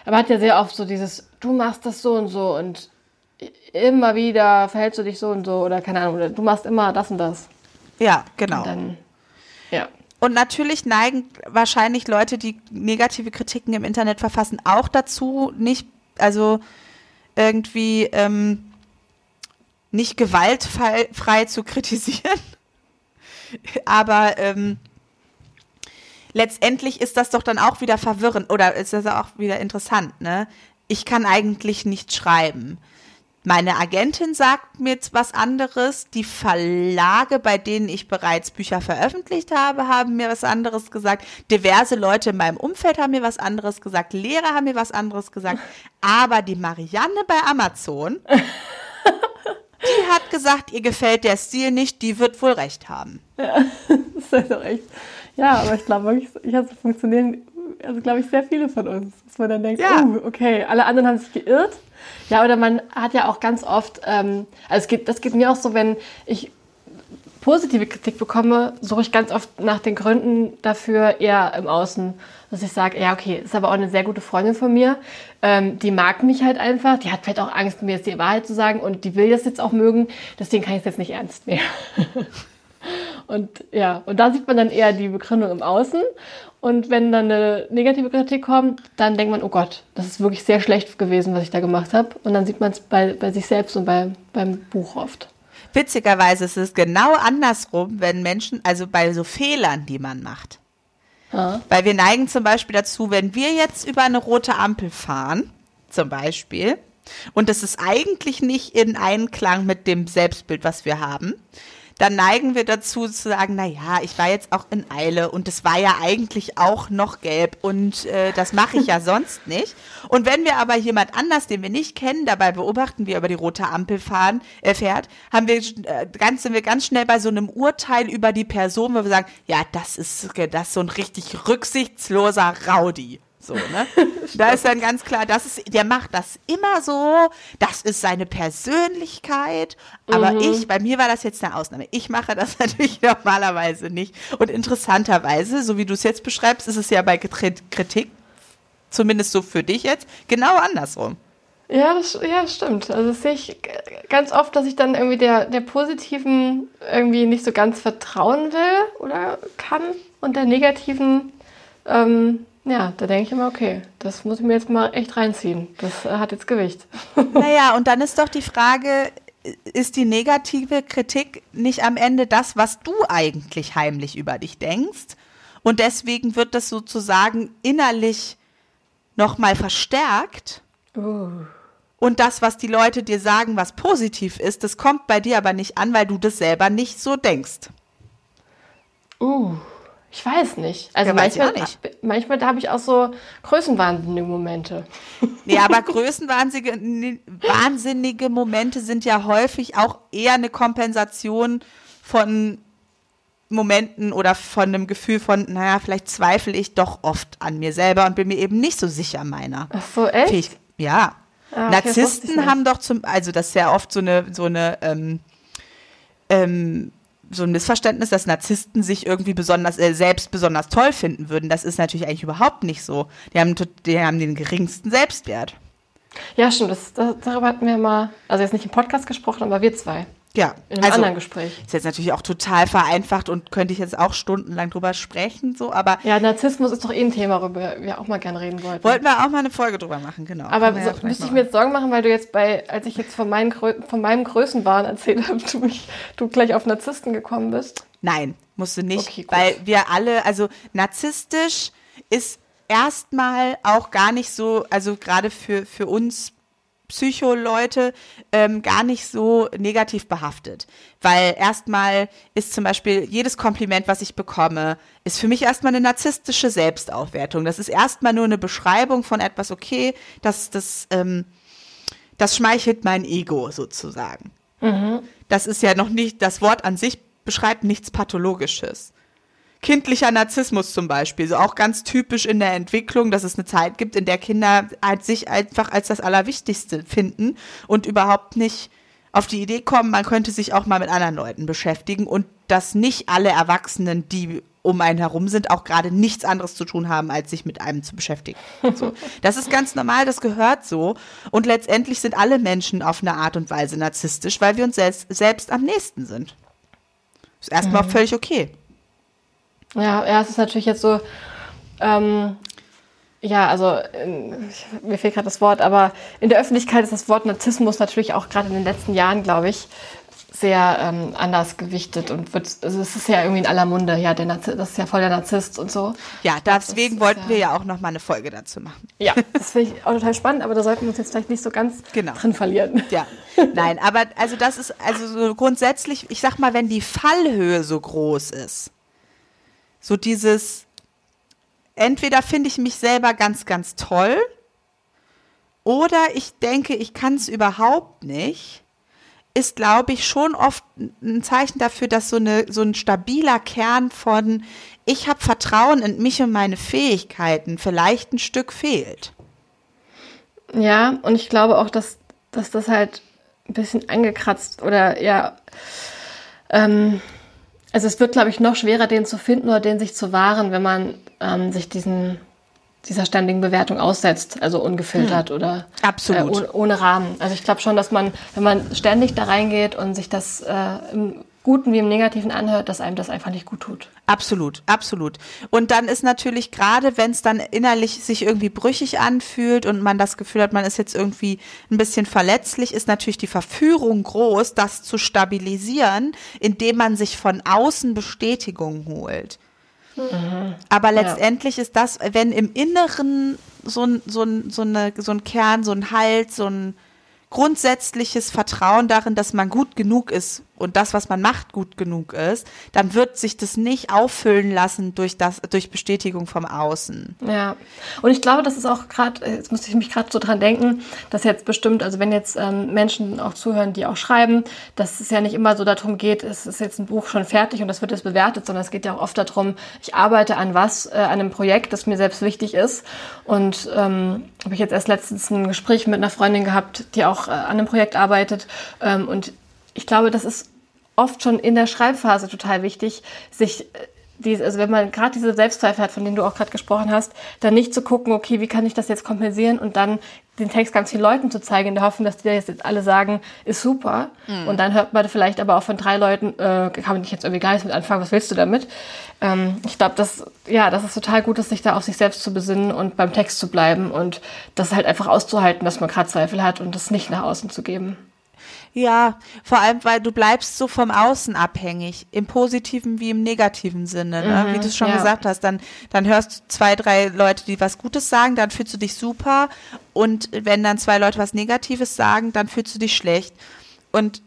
aber hat ja sehr oft so dieses, du machst das so und so und immer wieder verhältst du dich so und so oder keine Ahnung, oder du machst immer das und das. Ja, genau. Und dann, ja. Und natürlich neigen wahrscheinlich Leute, die negative Kritiken im Internet verfassen, auch dazu, nicht, also irgendwie ähm, nicht gewaltfrei zu kritisieren. Aber ähm, letztendlich ist das doch dann auch wieder verwirrend oder ist das auch wieder interessant, ne? Ich kann eigentlich nicht schreiben. Meine Agentin sagt mir jetzt was anderes. Die Verlage, bei denen ich bereits Bücher veröffentlicht habe, haben mir was anderes gesagt. Diverse Leute in meinem Umfeld haben mir was anderes gesagt. Lehrer haben mir was anderes gesagt. Aber die Marianne bei Amazon, gesagt, ihr gefällt der Stil nicht, die wird wohl recht haben. Ja, das ist auch echt. Ja, aber ich glaube wirklich, ich habe funktionieren, also glaube ich, sehr viele von uns, dass man dann denkt, ja. oh, okay, alle anderen haben sich geirrt ja, oder man hat ja auch ganz oft, ähm, also es geht, das geht mir auch so, wenn ich positive Kritik bekomme, suche ich ganz oft nach den Gründen dafür eher im Außen, dass ich sage, ja, okay, ist aber auch eine sehr gute Freundin von mir, ähm, die mag mich halt einfach, die hat vielleicht auch Angst, mir jetzt die Wahrheit zu sagen und die will das jetzt auch mögen, deswegen kann ich es jetzt nicht ernst nehmen. und ja, und da sieht man dann eher die Begründung im Außen und wenn dann eine negative Kritik kommt, dann denkt man, oh Gott, das ist wirklich sehr schlecht gewesen, was ich da gemacht habe. Und dann sieht man es bei, bei sich selbst und bei, beim Buch oft. Witzigerweise ist es genau andersrum, wenn Menschen, also bei so Fehlern, die man macht. Ja. Weil wir neigen zum Beispiel dazu, wenn wir jetzt über eine rote Ampel fahren, zum Beispiel, und das ist eigentlich nicht in Einklang mit dem Selbstbild, was wir haben, dann neigen wir dazu zu sagen, na ja, ich war jetzt auch in Eile und es war ja eigentlich auch noch gelb und äh, das mache ich ja sonst nicht. Und wenn wir aber jemand anders, den wir nicht kennen, dabei beobachten, wie er über die rote Ampel fahren, äh, fährt, haben wir äh, ganz, sind wir ganz schnell bei so einem Urteil über die Person, wo wir sagen, ja, das ist, das ist so ein richtig rücksichtsloser Rowdy. So, ne? da ist dann ganz klar, das ist, der macht das immer so, das ist seine Persönlichkeit. Aber mhm. ich, bei mir war das jetzt eine Ausnahme. Ich mache das natürlich normalerweise nicht. Und interessanterweise, so wie du es jetzt beschreibst, ist es ja bei Kritik, zumindest so für dich jetzt, genau andersrum. Ja, das, ja, stimmt. Also das sehe ich ganz oft, dass ich dann irgendwie der, der positiven irgendwie nicht so ganz vertrauen will oder kann und der negativen ähm, ja, da denke ich immer, okay, das muss ich mir jetzt mal echt reinziehen. Das äh, hat jetzt Gewicht. Naja, und dann ist doch die Frage, ist die negative Kritik nicht am Ende das, was du eigentlich heimlich über dich denkst? Und deswegen wird das sozusagen innerlich nochmal verstärkt. Uh. Und das, was die Leute dir sagen, was positiv ist, das kommt bei dir aber nicht an, weil du das selber nicht so denkst. Uh. Ich weiß nicht. Also ja, manchmal, nicht. manchmal da habe ich auch so größenwahnsinnige Momente. Ja, aber größenwahnsinnige wahnsinnige Momente sind ja häufig auch eher eine Kompensation von Momenten oder von einem Gefühl von, naja, vielleicht zweifle ich doch oft an mir selber und bin mir eben nicht so sicher meiner. Ach so, echt? Fähig ja. Ah, okay, Narzissten haben doch zum, also das ist ja oft so eine, so eine, ähm, ähm, so ein Missverständnis, dass Narzissten sich irgendwie besonders äh, selbst besonders toll finden würden. Das ist natürlich eigentlich überhaupt nicht so. Die haben, die haben den geringsten Selbstwert. Ja, stimmt. Das, das, darüber hatten wir mal, also jetzt nicht im Podcast gesprochen, aber wir zwei. Ja, in einem also, anderen Gespräch. Ist jetzt natürlich auch total vereinfacht und könnte ich jetzt auch stundenlang drüber sprechen, so, aber. Ja, Narzissmus ist doch eh ein Thema, worüber wir auch mal gerne reden wollten. Wollten wir auch mal eine Folge drüber machen, genau. Aber so, ja müsste ich mir jetzt Sorgen machen, weil du jetzt bei, als ich jetzt von, meinen, von meinem Größenwahn erzählt habe, du, mich, du gleich auf Narzissten gekommen bist? Nein, musst du nicht, okay, weil wir alle, also narzisstisch ist erstmal auch gar nicht so, also gerade für, für uns Psycho-Leute ähm, gar nicht so negativ behaftet. Weil erstmal ist zum Beispiel jedes Kompliment, was ich bekomme, ist für mich erstmal eine narzisstische Selbstaufwertung. Das ist erstmal nur eine Beschreibung von etwas, okay, das, das, ähm, das schmeichelt mein Ego sozusagen. Mhm. Das ist ja noch nicht, das Wort an sich beschreibt nichts Pathologisches kindlicher Narzissmus zum Beispiel, so auch ganz typisch in der Entwicklung, dass es eine Zeit gibt, in der Kinder halt sich einfach als das Allerwichtigste finden und überhaupt nicht auf die Idee kommen, man könnte sich auch mal mit anderen Leuten beschäftigen und dass nicht alle Erwachsenen, die um einen herum sind, auch gerade nichts anderes zu tun haben, als sich mit einem zu beschäftigen. So. Das ist ganz normal, das gehört so. Und letztendlich sind alle Menschen auf eine Art und Weise narzisstisch, weil wir uns selbst, selbst am nächsten sind. Ist erstmal mhm. völlig okay. Ja, ja, es ist natürlich jetzt so, ähm, ja, also mir fehlt gerade das Wort, aber in der Öffentlichkeit ist das Wort Narzissmus natürlich auch gerade in den letzten Jahren, glaube ich, sehr ähm, anders gewichtet und wird, also es ist ja irgendwie in aller Munde, ja, der Narziss, das ist ja voll der Narzisst und so. Ja, deswegen wollten ja, wir ja auch noch mal eine Folge dazu machen. Ja, das finde ich auch total spannend, aber da sollten wir uns jetzt vielleicht nicht so ganz genau. drin verlieren. Ja, nein, aber also das ist also so grundsätzlich, ich sag mal, wenn die Fallhöhe so groß ist, so dieses, entweder finde ich mich selber ganz, ganz toll oder ich denke, ich kann es überhaupt nicht ist, glaube ich, schon oft ein Zeichen dafür, dass so, eine, so ein stabiler Kern von ich habe Vertrauen in mich und meine Fähigkeiten vielleicht ein Stück fehlt. Ja, und ich glaube auch, dass, dass das halt ein bisschen angekratzt oder ja, ähm, also es wird, glaube ich, noch schwerer, den zu finden oder den sich zu wahren, wenn man ähm, sich diesen dieser ständigen Bewertung aussetzt, also ungefiltert hm. oder Absolut. Äh, ohne, ohne, Rahmen. Also ich glaube schon, dass man, wenn man ständig da reingeht und sich das äh, im Guten wie im Negativen anhört, dass einem das einfach nicht gut tut. Absolut, absolut. Und dann ist natürlich gerade, wenn es dann innerlich sich irgendwie brüchig anfühlt und man das Gefühl hat, man ist jetzt irgendwie ein bisschen verletzlich, ist natürlich die Verführung groß, das zu stabilisieren, indem man sich von außen Bestätigung holt. Mhm. Aber letztendlich ja. ist das, wenn im Inneren so ein, so, ein, so, eine, so ein Kern, so ein Halt, so ein grundsätzliches Vertrauen darin, dass man gut genug ist und das, was man macht, gut genug ist, dann wird sich das nicht auffüllen lassen durch das, durch Bestätigung vom Außen. Ja. Und ich glaube, das ist auch gerade, jetzt muss ich mich gerade so dran denken, dass jetzt bestimmt, also wenn jetzt ähm, Menschen auch zuhören, die auch schreiben, dass es ja nicht immer so darum geht, es ist jetzt ein Buch schon fertig und das wird jetzt bewertet, sondern es geht ja auch oft darum, ich arbeite an was, äh, an einem Projekt, das mir selbst wichtig ist. Und ähm, habe ich jetzt erst letztens ein Gespräch mit einer Freundin gehabt, die auch äh, an einem Projekt arbeitet. Ähm, und ich glaube, das ist oft schon in der Schreibphase total wichtig, sich äh, also wenn man gerade diese Selbstzweifel hat, von denen du auch gerade gesprochen hast, dann nicht zu gucken, okay, wie kann ich das jetzt kompensieren und dann den Text ganz vielen Leuten zu zeigen, in der Hoffnung, dass die jetzt alle sagen, ist super. Mhm. Und dann hört man vielleicht aber auch von drei Leuten, äh, kann man nicht jetzt irgendwie gar nichts mit anfangen, was willst du damit? Ähm, ich glaube, das, ja, das ist total gut, dass sich da auf sich selbst zu besinnen und beim Text zu bleiben und das halt einfach auszuhalten, dass man gerade Zweifel hat und das nicht nach außen zu geben. Ja, vor allem, weil du bleibst so vom Außen abhängig, im positiven wie im negativen Sinne. Ne? Mhm, wie du es schon ja. gesagt hast, dann, dann hörst du zwei, drei Leute, die was Gutes sagen, dann fühlst du dich super. Und wenn dann zwei Leute was Negatives sagen, dann fühlst du dich schlecht. Und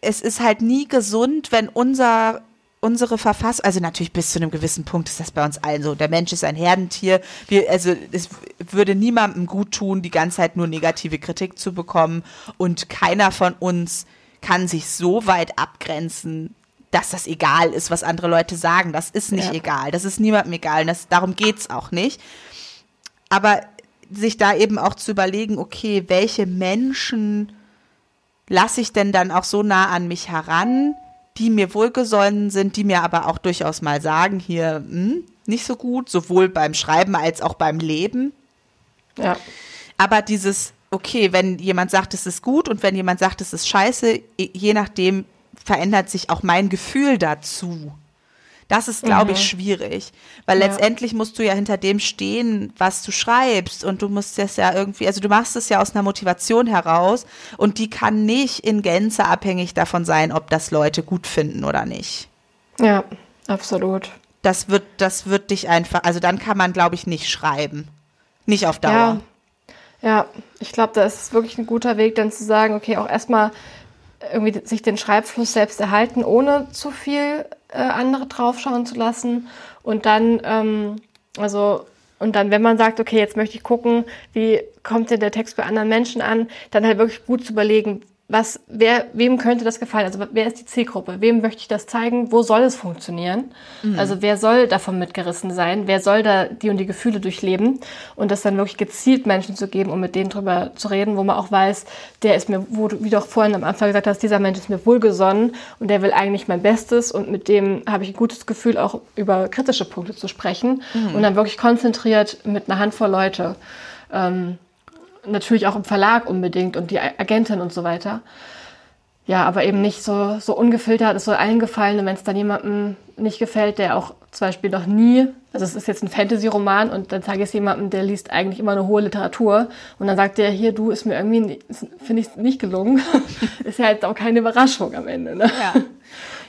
es ist halt nie gesund, wenn unser unsere Verfassung, also natürlich bis zu einem gewissen Punkt ist das bei uns allen so. Der Mensch ist ein Herdentier. Wir, also es würde niemandem gut tun, die ganze Zeit nur negative Kritik zu bekommen. Und keiner von uns kann sich so weit abgrenzen, dass das egal ist, was andere Leute sagen. Das ist nicht ja. egal. Das ist niemandem egal. Das, darum geht's auch nicht. Aber sich da eben auch zu überlegen, okay, welche Menschen lasse ich denn dann auch so nah an mich heran? Die mir wohlgesonnen sind, die mir aber auch durchaus mal sagen, hier hm, nicht so gut, sowohl beim Schreiben als auch beim Leben. Ja. Aber dieses, okay, wenn jemand sagt, es ist gut und wenn jemand sagt, es ist scheiße, je nachdem verändert sich auch mein Gefühl dazu. Das ist, glaube mhm. ich, schwierig. Weil ja. letztendlich musst du ja hinter dem stehen, was du schreibst. Und du musst das ja irgendwie, also du machst es ja aus einer Motivation heraus. Und die kann nicht in Gänze abhängig davon sein, ob das Leute gut finden oder nicht. Ja, absolut. Das wird, das wird dich einfach, also dann kann man, glaube ich, nicht schreiben. Nicht auf Dauer. Ja, ja ich glaube, da ist es wirklich ein guter Weg, dann zu sagen, okay, auch erstmal irgendwie sich den Schreibfluss selbst erhalten, ohne zu viel äh, andere draufschauen zu lassen. Und dann, ähm, also, und dann, wenn man sagt, okay, jetzt möchte ich gucken, wie kommt denn der Text bei anderen Menschen an, dann halt wirklich gut zu überlegen, was, wer, wem könnte das gefallen? Also wer ist die Zielgruppe? Wem möchte ich das zeigen? Wo soll es funktionieren? Mhm. Also wer soll davon mitgerissen sein? Wer soll da die und die Gefühle durchleben? Und das dann wirklich gezielt Menschen zu geben, um mit denen drüber zu reden, wo man auch weiß, der ist mir, wo du, wie du auch vorhin am Anfang gesagt hast, dieser Mensch ist mir wohlgesonnen und der will eigentlich mein Bestes und mit dem habe ich ein gutes Gefühl, auch über kritische Punkte zu sprechen mhm. und dann wirklich konzentriert mit einer Handvoll Leute. Ähm, natürlich auch im Verlag unbedingt und die Agentin und so weiter. Ja, aber eben nicht so, so ungefiltert, es soll allen gefallen und wenn es dann jemandem nicht gefällt, der auch zum Beispiel noch nie, also es ist jetzt ein Fantasy-Roman und dann zeige ich es jemandem, der liest eigentlich immer eine hohe Literatur und dann sagt der, hier, du, ist mir irgendwie, finde ich nicht gelungen. ist ja jetzt auch keine Überraschung am Ende, ne? Ja.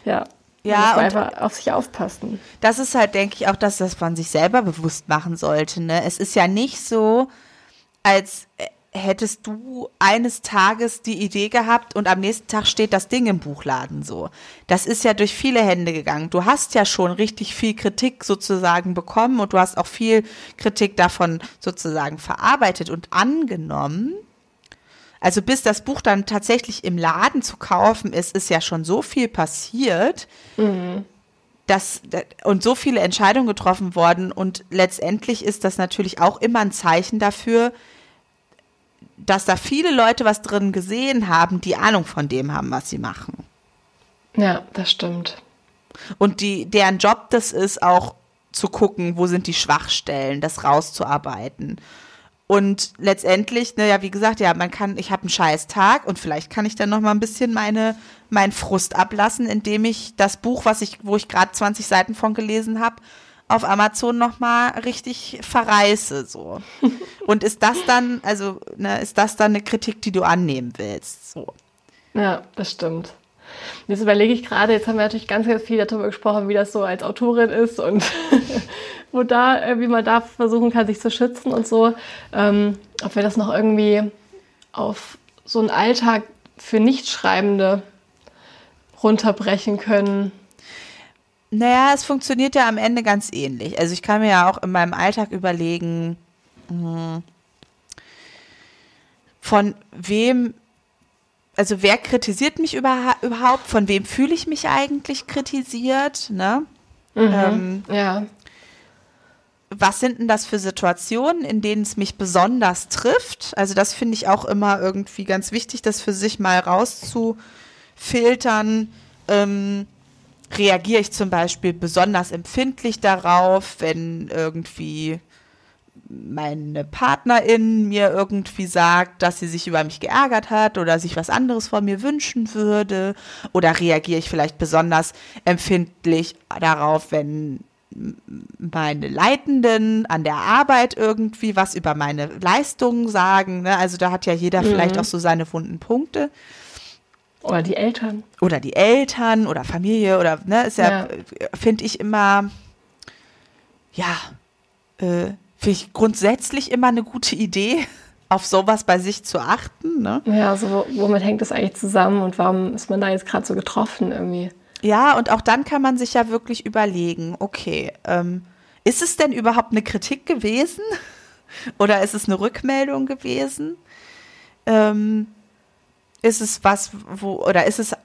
Ja. Ja, muss man einfach auf sich aufpassen. Das ist halt, denke ich, auch das, was man sich selber bewusst machen sollte. Ne? Es ist ja nicht so, als hättest du eines Tages die Idee gehabt und am nächsten Tag steht das Ding im Buchladen so. Das ist ja durch viele Hände gegangen. Du hast ja schon richtig viel Kritik sozusagen bekommen und du hast auch viel Kritik davon sozusagen verarbeitet und angenommen. Also bis das Buch dann tatsächlich im Laden zu kaufen ist, ist ja schon so viel passiert. Mhm. Das, und so viele Entscheidungen getroffen worden und letztendlich ist das natürlich auch immer ein Zeichen dafür, dass da viele Leute was drin gesehen haben, die Ahnung von dem haben, was sie machen. Ja, das stimmt. Und die, deren Job das ist, auch zu gucken, wo sind die Schwachstellen, das rauszuarbeiten. Und letztendlich, naja, wie gesagt, ja, man kann, ich habe einen scheiß Tag und vielleicht kann ich dann noch mal ein bisschen meine, meinen Frust ablassen, indem ich das Buch, was ich, wo ich gerade 20 Seiten von gelesen habe, auf Amazon noch mal richtig verreiße so. Und ist das dann, also ne, ist das dann eine Kritik, die du annehmen willst? So. Ja, das stimmt. Jetzt überlege ich gerade, jetzt haben wir natürlich ganz, ganz viel darüber gesprochen, wie das so als Autorin ist und wo da, wie man da versuchen kann, sich zu schützen und so. Ähm, ob wir das noch irgendwie auf so einen Alltag für Nichtschreibende runterbrechen können. Naja, es funktioniert ja am Ende ganz ähnlich. Also ich kann mir ja auch in meinem Alltag überlegen, hm, von wem, also wer kritisiert mich überhaupt, von wem fühle ich mich eigentlich kritisiert, ne? Mhm, ähm, ja. Was sind denn das für Situationen, in denen es mich besonders trifft? Also das finde ich auch immer irgendwie ganz wichtig, das für sich mal rauszufiltern. Ähm, reagiere ich zum Beispiel besonders empfindlich darauf, wenn irgendwie meine Partnerin mir irgendwie sagt, dass sie sich über mich geärgert hat oder sich was anderes von mir wünschen würde? Oder reagiere ich vielleicht besonders empfindlich darauf, wenn meine Leitenden an der Arbeit irgendwie was über meine Leistungen sagen? Ne? Also da hat ja jeder mhm. vielleicht auch so seine wunden Punkte. Oder die Eltern. Oder die Eltern oder Familie oder, ne, ist ja, ja. finde ich immer, ja, äh, finde ich grundsätzlich immer eine gute Idee, auf sowas bei sich zu achten. Ne? Ja, also womit hängt das eigentlich zusammen und warum ist man da jetzt gerade so getroffen irgendwie? Ja, und auch dann kann man sich ja wirklich überlegen, okay, ähm, ist es denn überhaupt eine Kritik gewesen? Oder ist es eine Rückmeldung gewesen? Ähm, ist es was, wo, oder ist es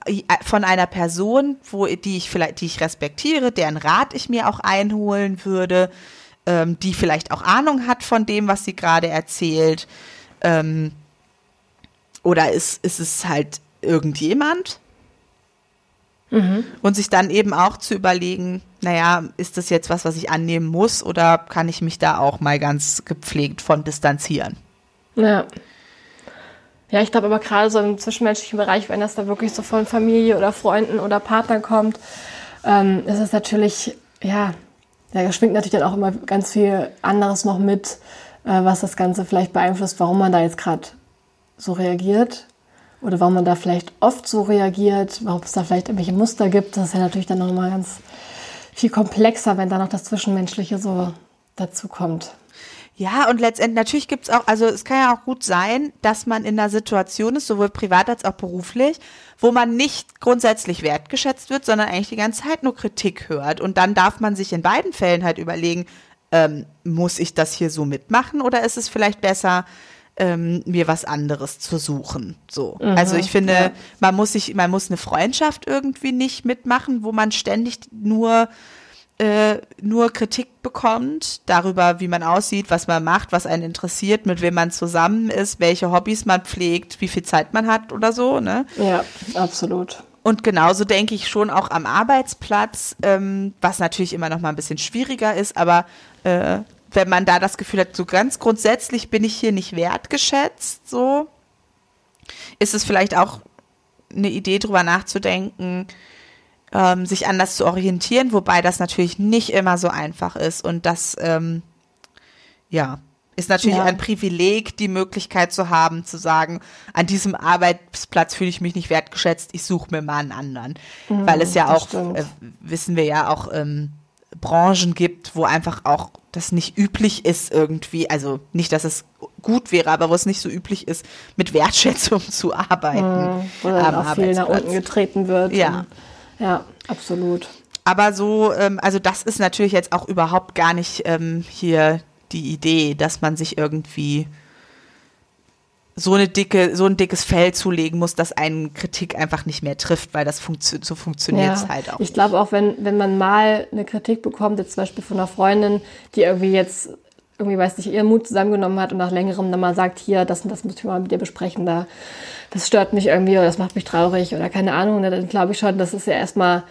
von einer Person, wo, die ich vielleicht, die ich respektiere, deren Rat ich mir auch einholen würde, ähm, die vielleicht auch Ahnung hat von dem, was sie gerade erzählt, ähm, oder ist, ist es halt irgendjemand? Mhm. Und sich dann eben auch zu überlegen, naja, ist das jetzt was, was ich annehmen muss oder kann ich mich da auch mal ganz gepflegt von distanzieren? Ja. Ja, ich glaube aber gerade so im zwischenmenschlichen Bereich, wenn das da wirklich so von Familie oder Freunden oder Partnern kommt, ähm, ist es natürlich, ja, da schwingt natürlich dann auch immer ganz viel anderes noch mit, äh, was das Ganze vielleicht beeinflusst, warum man da jetzt gerade so reagiert oder warum man da vielleicht oft so reagiert, warum es da vielleicht irgendwelche Muster gibt. Das ist ja natürlich dann nochmal ganz viel komplexer, wenn da noch das Zwischenmenschliche so dazu kommt. Ja, und letztendlich, natürlich gibt's auch, also es kann ja auch gut sein, dass man in einer Situation ist, sowohl privat als auch beruflich, wo man nicht grundsätzlich wertgeschätzt wird, sondern eigentlich die ganze Zeit nur Kritik hört. Und dann darf man sich in beiden Fällen halt überlegen, ähm, muss ich das hier so mitmachen oder ist es vielleicht besser, ähm, mir was anderes zu suchen. So. Mhm, also ich finde, ja. man muss sich, man muss eine Freundschaft irgendwie nicht mitmachen, wo man ständig nur äh, nur Kritik bekommt darüber, wie man aussieht, was man macht, was einen interessiert, mit wem man zusammen ist, welche Hobbys man pflegt, wie viel Zeit man hat oder so. Ne? Ja, absolut. Und genauso denke ich schon auch am Arbeitsplatz, ähm, was natürlich immer noch mal ein bisschen schwieriger ist, aber äh, wenn man da das Gefühl hat, so ganz grundsätzlich bin ich hier nicht wertgeschätzt, so ist es vielleicht auch eine Idee, drüber nachzudenken, ähm, sich anders zu orientieren, wobei das natürlich nicht immer so einfach ist und das, ähm, ja, ist natürlich ja. ein Privileg, die Möglichkeit zu haben, zu sagen, an diesem Arbeitsplatz fühle ich mich nicht wertgeschätzt, ich suche mir mal einen anderen. Mhm, Weil es ja auch, äh, wissen wir ja auch, ähm, Branchen gibt, wo einfach auch das nicht üblich ist irgendwie, also nicht, dass es gut wäre, aber wo es nicht so üblich ist, mit Wertschätzung zu arbeiten. Mhm, wo dann auch viel nach unten getreten wird. Ja. ja, absolut. Aber so, ähm, also das ist natürlich jetzt auch überhaupt gar nicht ähm, hier die Idee, dass man sich irgendwie so eine dicke, so ein dickes Fell zulegen muss, dass einen Kritik einfach nicht mehr trifft, weil das funktio so funktioniert es ja, halt auch. Ich glaube auch, wenn, wenn man mal eine Kritik bekommt, jetzt zum Beispiel von einer Freundin, die irgendwie jetzt irgendwie, weiß nicht, ihren Mut zusammengenommen hat und nach längerem dann mal sagt, hier, das und das muss ich mal mit dir besprechen, da, das stört mich irgendwie oder das macht mich traurig oder keine Ahnung, ne, dann glaube ich schon, das ist ja erstmal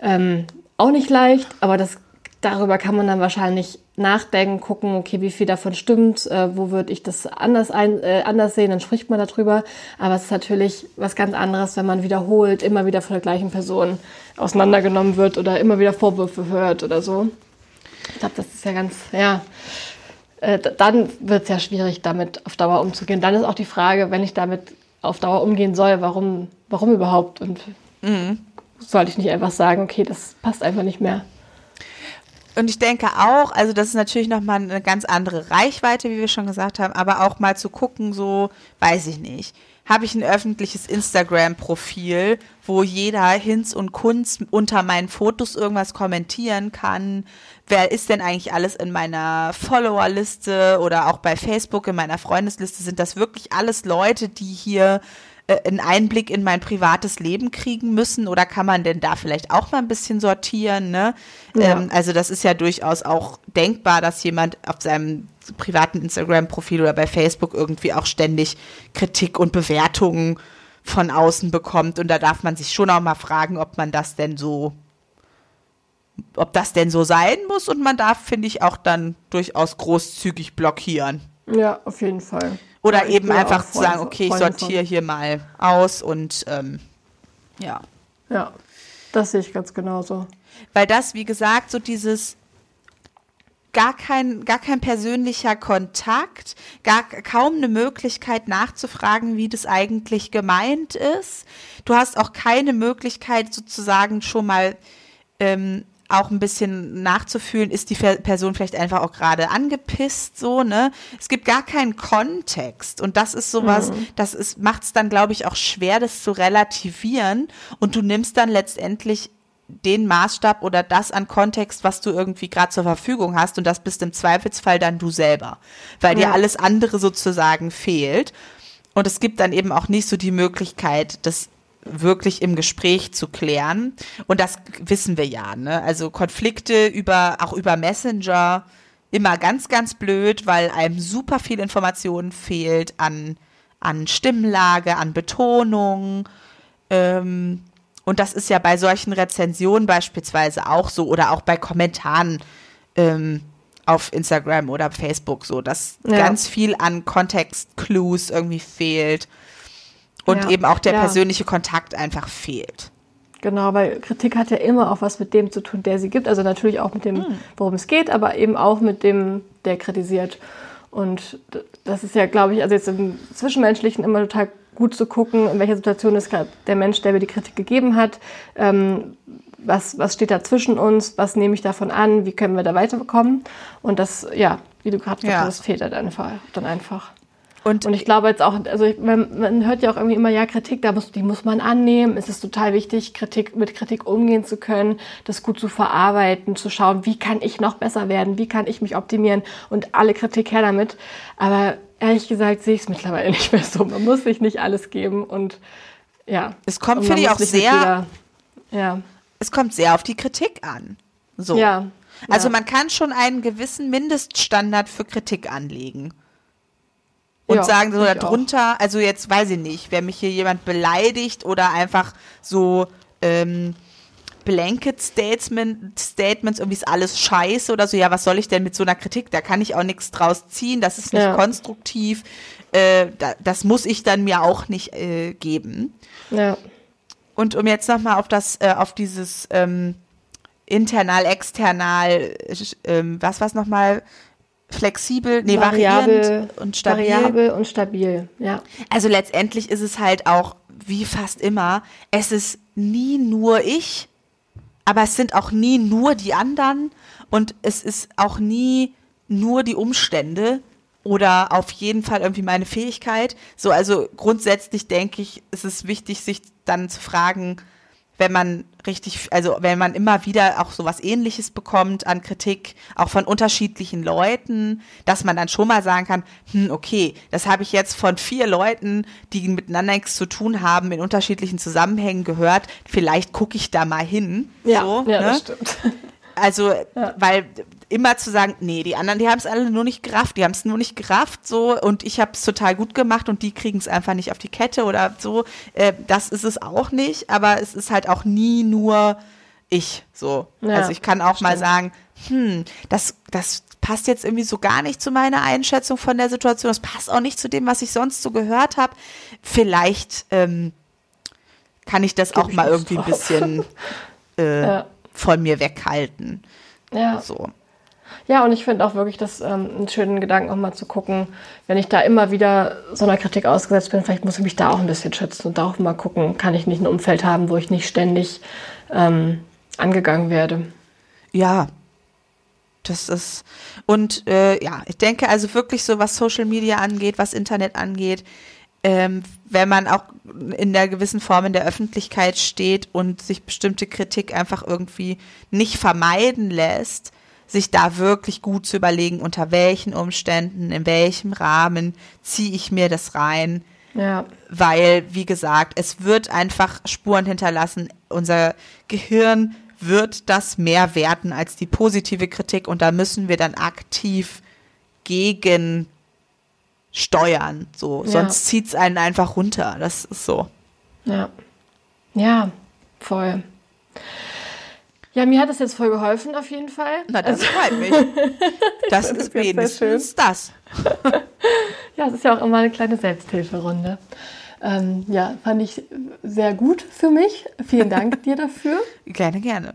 ähm, auch nicht leicht, aber das darüber kann man dann wahrscheinlich nachdenken, gucken, okay, wie viel davon stimmt, äh, wo würde ich das anders, ein, äh, anders sehen, dann spricht man darüber. Aber es ist natürlich was ganz anderes, wenn man wiederholt, immer wieder von der gleichen Person auseinandergenommen wird oder immer wieder Vorwürfe hört oder so. Ich glaube, das ist ja ganz, ja, äh, dann wird es ja schwierig, damit auf Dauer umzugehen. Dann ist auch die Frage, wenn ich damit auf Dauer umgehen soll, warum, warum überhaupt? Und mhm. sollte ich nicht einfach sagen, okay, das passt einfach nicht mehr. Und ich denke auch, also das ist natürlich nochmal eine ganz andere Reichweite, wie wir schon gesagt haben, aber auch mal zu gucken, so, weiß ich nicht. Habe ich ein öffentliches Instagram-Profil, wo jeder Hinz und Kunst unter meinen Fotos irgendwas kommentieren kann? Wer ist denn eigentlich alles in meiner Follower-Liste oder auch bei Facebook in meiner Freundesliste? Sind das wirklich alles Leute, die hier äh, einen Einblick in mein privates Leben kriegen müssen oder kann man denn da vielleicht auch mal ein bisschen sortieren? Ne? Ja. Ähm, also das ist ja durchaus auch denkbar, dass jemand auf seinem privaten Instagram-Profil oder bei Facebook irgendwie auch ständig Kritik und Bewertungen von außen bekommt und da darf man sich schon auch mal fragen, ob man das denn so ob das denn so sein muss und man darf, finde ich, auch dann durchaus großzügig blockieren. Ja, auf jeden Fall. Oder eben einfach zu sagen, okay, ich sortiere hier mal aus und ähm, ja. Ja, das sehe ich ganz genauso. Weil das, wie gesagt, so dieses gar kein, gar kein persönlicher Kontakt, gar kaum eine Möglichkeit nachzufragen, wie das eigentlich gemeint ist. Du hast auch keine Möglichkeit sozusagen schon mal ähm, auch ein bisschen nachzufühlen, ist die Person vielleicht einfach auch gerade angepisst, so, ne? Es gibt gar keinen Kontext und das ist sowas, mhm. das ist, macht es dann, glaube ich, auch schwer, das zu relativieren und du nimmst dann letztendlich den Maßstab oder das an Kontext, was du irgendwie gerade zur Verfügung hast und das bist im Zweifelsfall dann du selber, weil ja. dir alles andere sozusagen fehlt. Und es gibt dann eben auch nicht so die Möglichkeit, das wirklich im Gespräch zu klären. Und das wissen wir ja. Ne? Also Konflikte über auch über Messenger immer ganz, ganz blöd, weil einem super viel Information fehlt an an Stimmlage, an Betonung. Ähm, und das ist ja bei solchen Rezensionen beispielsweise auch so oder auch bei Kommentaren ähm, auf Instagram oder Facebook so, dass ja. ganz viel an Kontext-Clues irgendwie fehlt und ja. eben auch der ja. persönliche Kontakt einfach fehlt. Genau, weil Kritik hat ja immer auch was mit dem zu tun, der sie gibt. Also natürlich auch mit dem, hm. worum es geht, aber eben auch mit dem, der kritisiert. Und das ist ja, glaube ich, also jetzt im Zwischenmenschlichen immer total gut zu gucken, in welcher Situation ist gerade der Mensch, der mir die Kritik gegeben hat. Ähm, was, was steht da zwischen uns? Was nehme ich davon an? Wie können wir da weiterkommen? Und das, ja, wie du gerade gesagt hast, das fehlt halt einfach, dann einfach. Und, und ich glaube jetzt auch, also ich, man, man, hört ja auch irgendwie immer, ja, Kritik, da muss, die muss man annehmen. Es ist total wichtig, Kritik, mit Kritik umgehen zu können, das gut zu verarbeiten, zu schauen, wie kann ich noch besser werden, wie kann ich mich optimieren und alle Kritik her damit. Aber ehrlich gesagt sehe ich es mittlerweile nicht mehr so. Man muss sich nicht alles geben und ja. Es kommt, finde ich, auch sehr. Jeder, ja. Es kommt sehr auf die Kritik an. So. Ja. Also man kann schon einen gewissen Mindeststandard für Kritik anlegen. Und ja, sagen so darunter, also jetzt weiß ich nicht, wenn mich hier jemand beleidigt oder einfach so ähm, Blanket Statement, Statements, irgendwie ist alles scheiße oder so, ja, was soll ich denn mit so einer Kritik? Da kann ich auch nichts draus ziehen, das ist nicht ja. konstruktiv, äh, da, das muss ich dann mir auch nicht äh, geben. Ja. Und um jetzt nochmal auf das, äh, auf dieses ähm, internal, external, ähm, was war es nochmal? Flexibel, nee, variabel und stabil. Variabel und stabil, ja. Also letztendlich ist es halt auch, wie fast immer, es ist nie nur ich, aber es sind auch nie nur die anderen und es ist auch nie nur die Umstände oder auf jeden Fall irgendwie meine Fähigkeit. So, also grundsätzlich denke ich, es ist wichtig, sich dann zu fragen, wenn man richtig, also wenn man immer wieder auch so was ähnliches bekommt an Kritik, auch von unterschiedlichen Leuten, dass man dann schon mal sagen kann, hm, okay, das habe ich jetzt von vier Leuten, die miteinander nichts zu tun haben, in unterschiedlichen Zusammenhängen gehört, vielleicht gucke ich da mal hin. Ja, so, ja ne? das stimmt. Also, ja. weil immer zu sagen, nee, die anderen, die haben es alle nur nicht gerafft, die haben es nur nicht gerafft, so, und ich habe es total gut gemacht und die kriegen es einfach nicht auf die Kette oder so, äh, das ist es auch nicht, aber es ist halt auch nie nur ich, so. Ja, also ich kann auch stimmt. mal sagen, hm, das, das passt jetzt irgendwie so gar nicht zu meiner Einschätzung von der Situation, das passt auch nicht zu dem, was ich sonst so gehört habe. Vielleicht ähm, kann ich das Gib auch mal irgendwie drauf. ein bisschen äh, ja von mir weghalten. Ja. So. Ja, und ich finde auch wirklich das ähm, einen schönen Gedanken, auch mal zu gucken, wenn ich da immer wieder so einer Kritik ausgesetzt bin, vielleicht muss ich mich da auch ein bisschen schützen und da auch mal gucken, kann ich nicht ein Umfeld haben, wo ich nicht ständig ähm, angegangen werde. Ja, das ist, und äh, ja, ich denke also wirklich so, was Social Media angeht, was Internet angeht, ähm, wenn man auch in der gewissen Form in der Öffentlichkeit steht und sich bestimmte Kritik einfach irgendwie nicht vermeiden lässt, sich da wirklich gut zu überlegen, unter welchen Umständen, in welchem Rahmen ziehe ich mir das rein. Ja. Weil, wie gesagt, es wird einfach Spuren hinterlassen. Unser Gehirn wird das mehr werten als die positive Kritik und da müssen wir dann aktiv gegen steuern. So. Ja. Sonst zieht es einen einfach runter. Das ist so. Ja. Ja, voll. Ja, mir hat es jetzt voll geholfen, auf jeden Fall. Na, das also, freut mich. Das ist wenigstens das. ja, es ist ja auch immer eine kleine Selbsthilferunde. Ähm, ja, fand ich sehr gut für mich. Vielen Dank dir dafür. Gerne, gerne.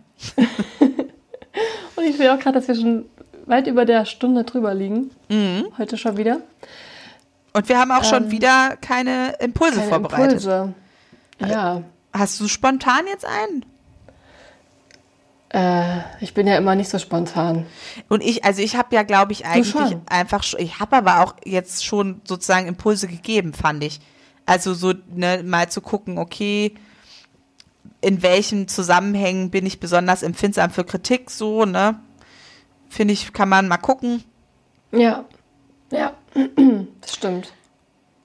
Und ich sehe auch gerade, dass wir schon weit über der Stunde drüber liegen. Mhm. Heute schon wieder. Und wir haben auch ähm, schon wieder keine Impulse keine vorbereitet. Impulse. Ja. Hast du spontan jetzt einen? Äh, ich bin ja immer nicht so spontan. Und ich, also ich habe ja, glaube ich, eigentlich einfach schon, ich habe aber auch jetzt schon sozusagen Impulse gegeben, fand ich. Also so ne, mal zu gucken, okay, in welchen Zusammenhängen bin ich besonders empfindsam für Kritik, so, ne? Finde ich, kann man mal gucken. Ja. Ja, das stimmt.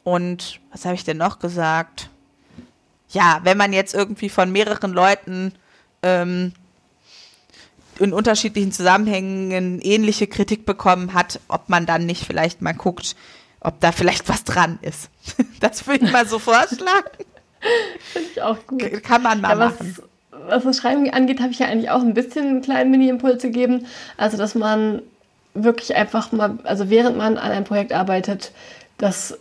Und was habe ich denn noch gesagt? Ja, wenn man jetzt irgendwie von mehreren Leuten ähm, in unterschiedlichen Zusammenhängen ähnliche Kritik bekommen hat, ob man dann nicht vielleicht mal guckt, ob da vielleicht was dran ist. Das würde ich mal so vorschlagen. Finde ich auch gut. Kann man mal ja, was, machen. Was das Schreiben angeht, habe ich ja eigentlich auch ein bisschen einen kleinen Mini-Impuls gegeben. Also, dass man wirklich einfach mal, also während man an einem Projekt arbeitet, das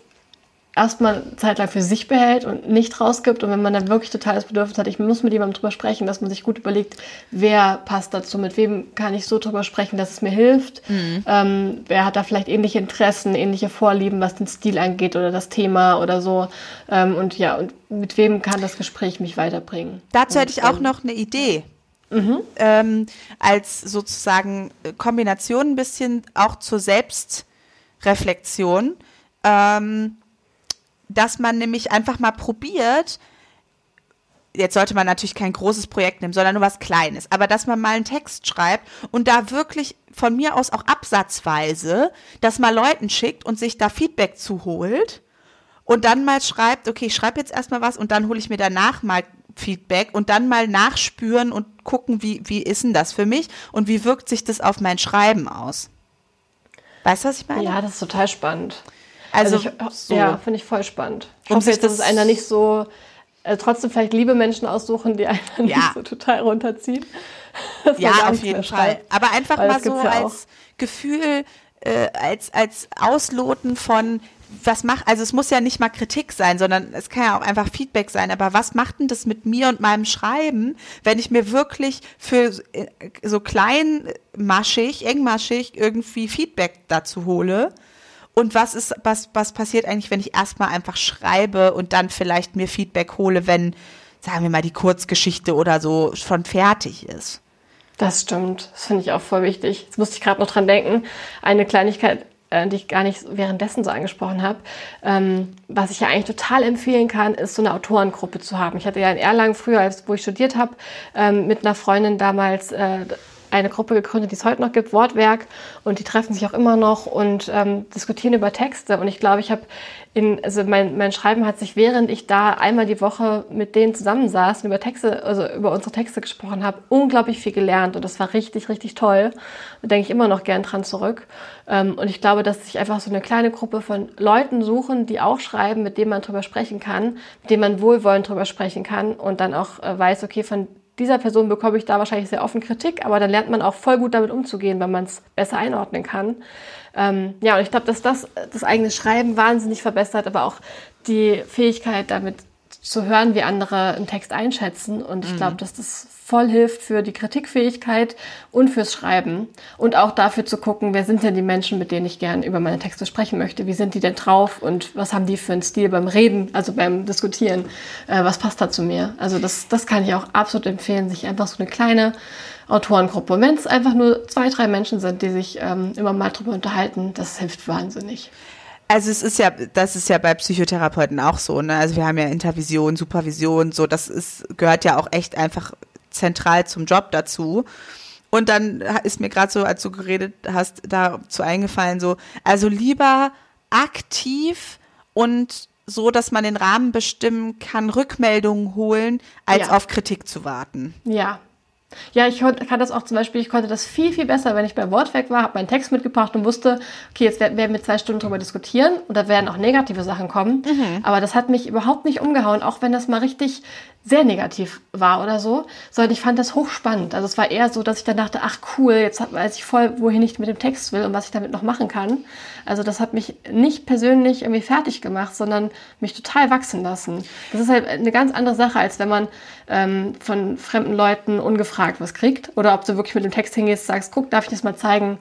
erstmal zeitlang für sich behält und nicht rausgibt. Und wenn man dann wirklich totales Bedürfnis hat, ich muss mit jemandem drüber sprechen, dass man sich gut überlegt, wer passt dazu, mit wem kann ich so drüber sprechen, dass es mir hilft. Mhm. Ähm, wer hat da vielleicht ähnliche Interessen, ähnliche Vorlieben, was den Stil angeht oder das Thema oder so. Ähm, und ja, und mit wem kann das Gespräch mich weiterbringen? Dazu hätte ich auch noch eine Idee. Mhm. Ähm, als sozusagen Kombination ein bisschen auch zur Selbstreflexion, ähm, dass man nämlich einfach mal probiert, jetzt sollte man natürlich kein großes Projekt nehmen, sondern nur was Kleines. Aber dass man mal einen Text schreibt und da wirklich von mir aus auch absatzweise das mal Leuten schickt und sich da Feedback zuholt und dann mal schreibt, okay, ich schreibe jetzt erstmal was und dann hole ich mir danach mal Feedback und dann mal nachspüren und gucken, wie, wie ist denn das für mich und wie wirkt sich das auf mein Schreiben aus. Weißt du, was ich meine? Ja, das ist total spannend. Also, also ich, so. ja, finde ich voll spannend. Ich Um hoffe jetzt, dass das- es einer nicht so, äh, trotzdem vielleicht liebe Menschen aussuchen, die einen nicht Ja. so total runterziehen. Ja, auf jeden Fall. Aber einfach Weil mal so ja auch. als Gefühl, äh, als, als Ausloten von, was macht, also es muss ja nicht mal Kritik sein, sondern es kann ja auch einfach Feedback sein. Aber was macht denn das mit mir und meinem Schreiben, wenn ich mir wirklich für äh, so kleinmaschig, engmaschig irgendwie Feedback dazu hole? Und was ist, was, was passiert eigentlich, wenn ich erstmal einfach schreibe und dann vielleicht mir Feedback hole, wenn, sagen wir mal, die Kurzgeschichte oder so schon fertig ist? Das stimmt. Das finde ich auch voll wichtig. Jetzt musste ich gerade noch dran denken. Eine Kleinigkeit, äh, die ich gar nicht währenddessen so angesprochen habe. Ähm, was ich ja eigentlich total empfehlen kann, ist so eine Autorengruppe zu haben. Ich hatte ja in Erlangen früher, als wo ich studiert habe, ähm, mit einer Freundin damals äh, eine Gruppe gegründet, die es heute noch gibt, Wortwerk. Und die treffen sich auch immer noch und ähm, diskutieren über Texte. Und ich glaube, ich habe in, also mein, mein Schreiben hat sich, während ich da einmal die Woche mit denen zusammensaß und über Texte, also über unsere Texte gesprochen habe, unglaublich viel gelernt. Und das war richtig, richtig toll. Da denke ich immer noch gern dran zurück. Ähm, und ich glaube, dass sich einfach so eine kleine Gruppe von Leuten suchen, die auch schreiben, mit denen man drüber sprechen kann, mit denen man wohlwollend drüber sprechen kann und dann auch äh, weiß, okay, von dieser Person bekomme ich da wahrscheinlich sehr offen Kritik, aber dann lernt man auch voll gut damit umzugehen, weil man es besser einordnen kann. Ähm, ja, und ich glaube, dass das das eigene Schreiben wahnsinnig verbessert, aber auch die Fähigkeit, damit zu hören, wie andere einen Text einschätzen. Und ich glaube, dass das voll hilft für die Kritikfähigkeit und fürs Schreiben. Und auch dafür zu gucken, wer sind denn die Menschen, mit denen ich gern über meine Texte sprechen möchte? Wie sind die denn drauf? Und was haben die für einen Stil beim Reden, also beim Diskutieren? Äh, was passt da zu mir? Also das, das kann ich auch absolut empfehlen, sich einfach so eine kleine Autorengruppe. Und wenn es einfach nur zwei, drei Menschen sind, die sich ähm, immer mal drüber unterhalten, das hilft wahnsinnig. Also es ist ja, das ist ja bei Psychotherapeuten auch so, ne? Also wir haben ja Intervision, Supervision, so, das ist, gehört ja auch echt einfach zentral zum Job dazu. Und dann ist mir gerade so, als du geredet hast, dazu eingefallen, so, also lieber aktiv und so, dass man den Rahmen bestimmen kann, Rückmeldungen holen, als Ja. auf Kritik zu warten. Ja. Ja, ich kann das auch zum Beispiel, ich konnte das viel, viel besser, wenn ich bei Wortwerk war, habe meinen Text mitgebracht und wusste, okay, jetzt werden wir zwei Stunden drüber diskutieren und da werden auch negative Sachen kommen. Aber das hat mich überhaupt nicht umgehauen, auch wenn das mal richtig sehr negativ war oder so, sondern ich fand das hochspannend. Also es war eher so, dass ich dann dachte, ach cool, jetzt weiß ich voll, wohin ich mit dem Text will und was ich damit noch machen kann. Also das hat mich nicht persönlich irgendwie fertig gemacht, sondern mich total wachsen lassen. Das ist halt eine ganz andere Sache, als wenn man ähm, von fremden Leuten ungefragt was kriegt oder ob du wirklich mit dem Text hingehst, sagst, guck, darf ich das mal zeigen?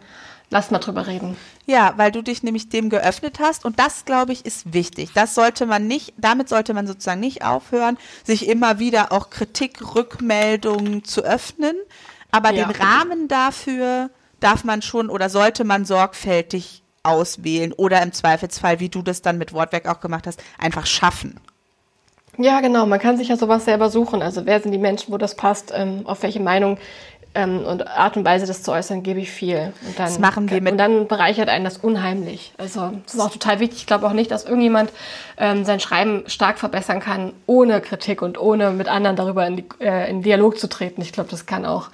Lass mal drüber reden. Ja, weil du dich nämlich dem geöffnet hast und das, glaube ich, ist wichtig. Das sollte man nicht, damit sollte man sozusagen nicht aufhören, sich immer wieder auch Kritik, Rückmeldungen zu öffnen. Aber Ja. den Rahmen dafür darf man schon oder sollte man sorgfältig auswählen oder im Zweifelsfall, wie du das dann mit Wortwerk auch gemacht hast, einfach schaffen. Ja, genau. Man kann sich ja sowas selber suchen. Also wer sind die Menschen, wo das passt, ähm, auf welche Meinung ähm, und Art und Weise das zu äußern, gebe ich viel. Und dann, Das machen wir mit- Und dann bereichert einen das unheimlich. Also das ist auch total wichtig. Ich glaube auch nicht, dass irgendjemand ähm, sein Schreiben stark verbessern kann, ohne Kritik und ohne mit anderen darüber in, die, äh, in Dialog zu treten. Ich glaube, das kann auch,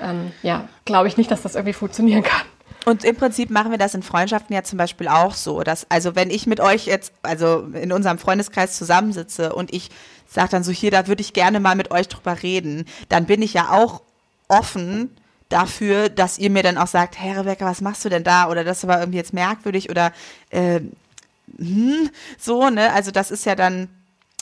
ähm, ja, glaube ich nicht, dass das irgendwie funktionieren kann. Und im Prinzip machen wir das in Freundschaften ja zum Beispiel auch so, dass, also wenn ich mit euch jetzt, also in unserem Freundeskreis zusammensitze und ich sage dann so, hier, da würde ich gerne mal mit euch drüber reden, dann bin ich ja auch offen dafür, dass ihr mir dann auch sagt, hey Rebecca, was machst du denn da? Oder das war irgendwie jetzt merkwürdig oder äh, hm, so, ne? Also das ist ja dann,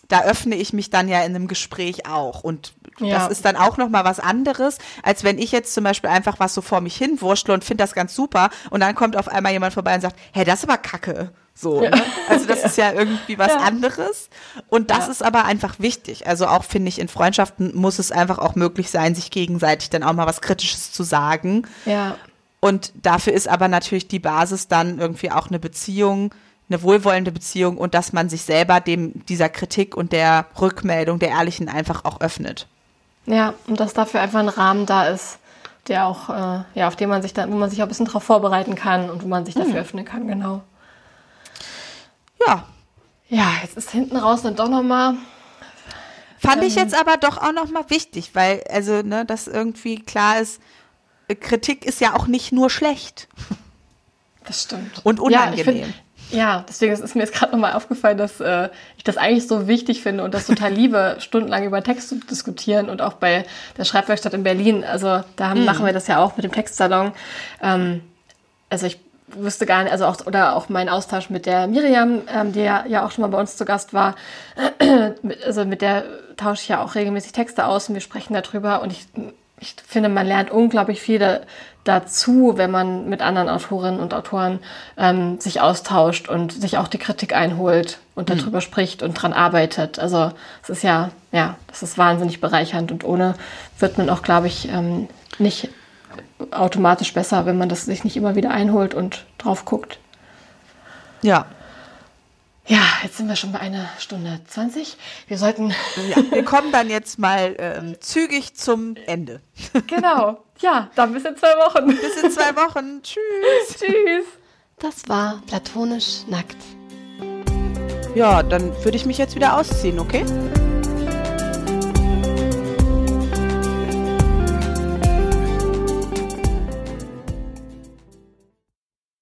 da öffne ich mich dann ja in einem Gespräch auch. Und Ja. das ist dann auch nochmal was anderes, als wenn ich jetzt zum Beispiel einfach was so vor mich hin wurschtle und finde das ganz super und dann kommt auf einmal jemand vorbei und sagt, hey, das ist aber Kacke. So, Ja. ne? Also das ist ja irgendwie was Ja. anderes. Und das Ja. ist aber einfach wichtig. Also auch finde ich, in Freundschaften muss es einfach auch möglich sein, sich gegenseitig dann auch mal was Kritisches zu sagen. Ja. Und dafür ist aber natürlich die Basis dann irgendwie auch eine Beziehung, eine wohlwollende Beziehung und dass man sich selber dem dieser Kritik und der Rückmeldung der ehrlichen einfach auch öffnet. Ja, und dass dafür einfach ein Rahmen da ist, der auch, äh, ja, auf den man sich dann, wo man sich auch ein bisschen darauf vorbereiten kann und wo man sich dafür mhm. öffnen kann, genau. Ja. Ja, jetzt ist hinten raus dann doch nochmal. Fand ähm, ich jetzt aber doch auch nochmal wichtig, weil, also, ne, dass irgendwie klar ist, Kritik ist ja auch nicht nur schlecht. Das stimmt. Und unangenehm. Ja, ja, deswegen ist mir jetzt gerade nochmal aufgefallen, dass äh, ich das eigentlich so wichtig finde und das total liebe, stundenlang über Text zu diskutieren und auch bei der Schreibwerkstatt in Berlin. Also da haben, mhm. machen wir das ja auch mit dem Textsalon. Ähm, also ich wüsste gar nicht, also auch, oder auch mein Austausch mit der Miriam, ähm, die ja, ja auch schon mal bei uns zu Gast war. also mit der tausche ich ja auch regelmäßig Texte aus und wir sprechen darüber und ich ich finde, man lernt unglaublich viel da, dazu, wenn man mit anderen Autorinnen und Autoren ähm, sich austauscht und sich auch die Kritik einholt und mhm. darüber mhm. spricht und dran arbeitet. Also es ist ja, ja, das ist wahnsinnig bereichernd und ohne wird man auch, glaube ich, ähm, nicht automatisch besser, wenn man das sich nicht immer wieder einholt und drauf guckt. Ja, ja, jetzt sind wir schon bei einer Stunde 20. Wir sollten. Ja, wir kommen dann jetzt mal ähm, zügig zum Ende. Genau. Ja, dann bis in zwei Wochen. Bis in zwei Wochen. Tschüss. Tschüss. Das war platonisch nackt. Ja, dann würde ich mich jetzt wieder ausziehen, okay?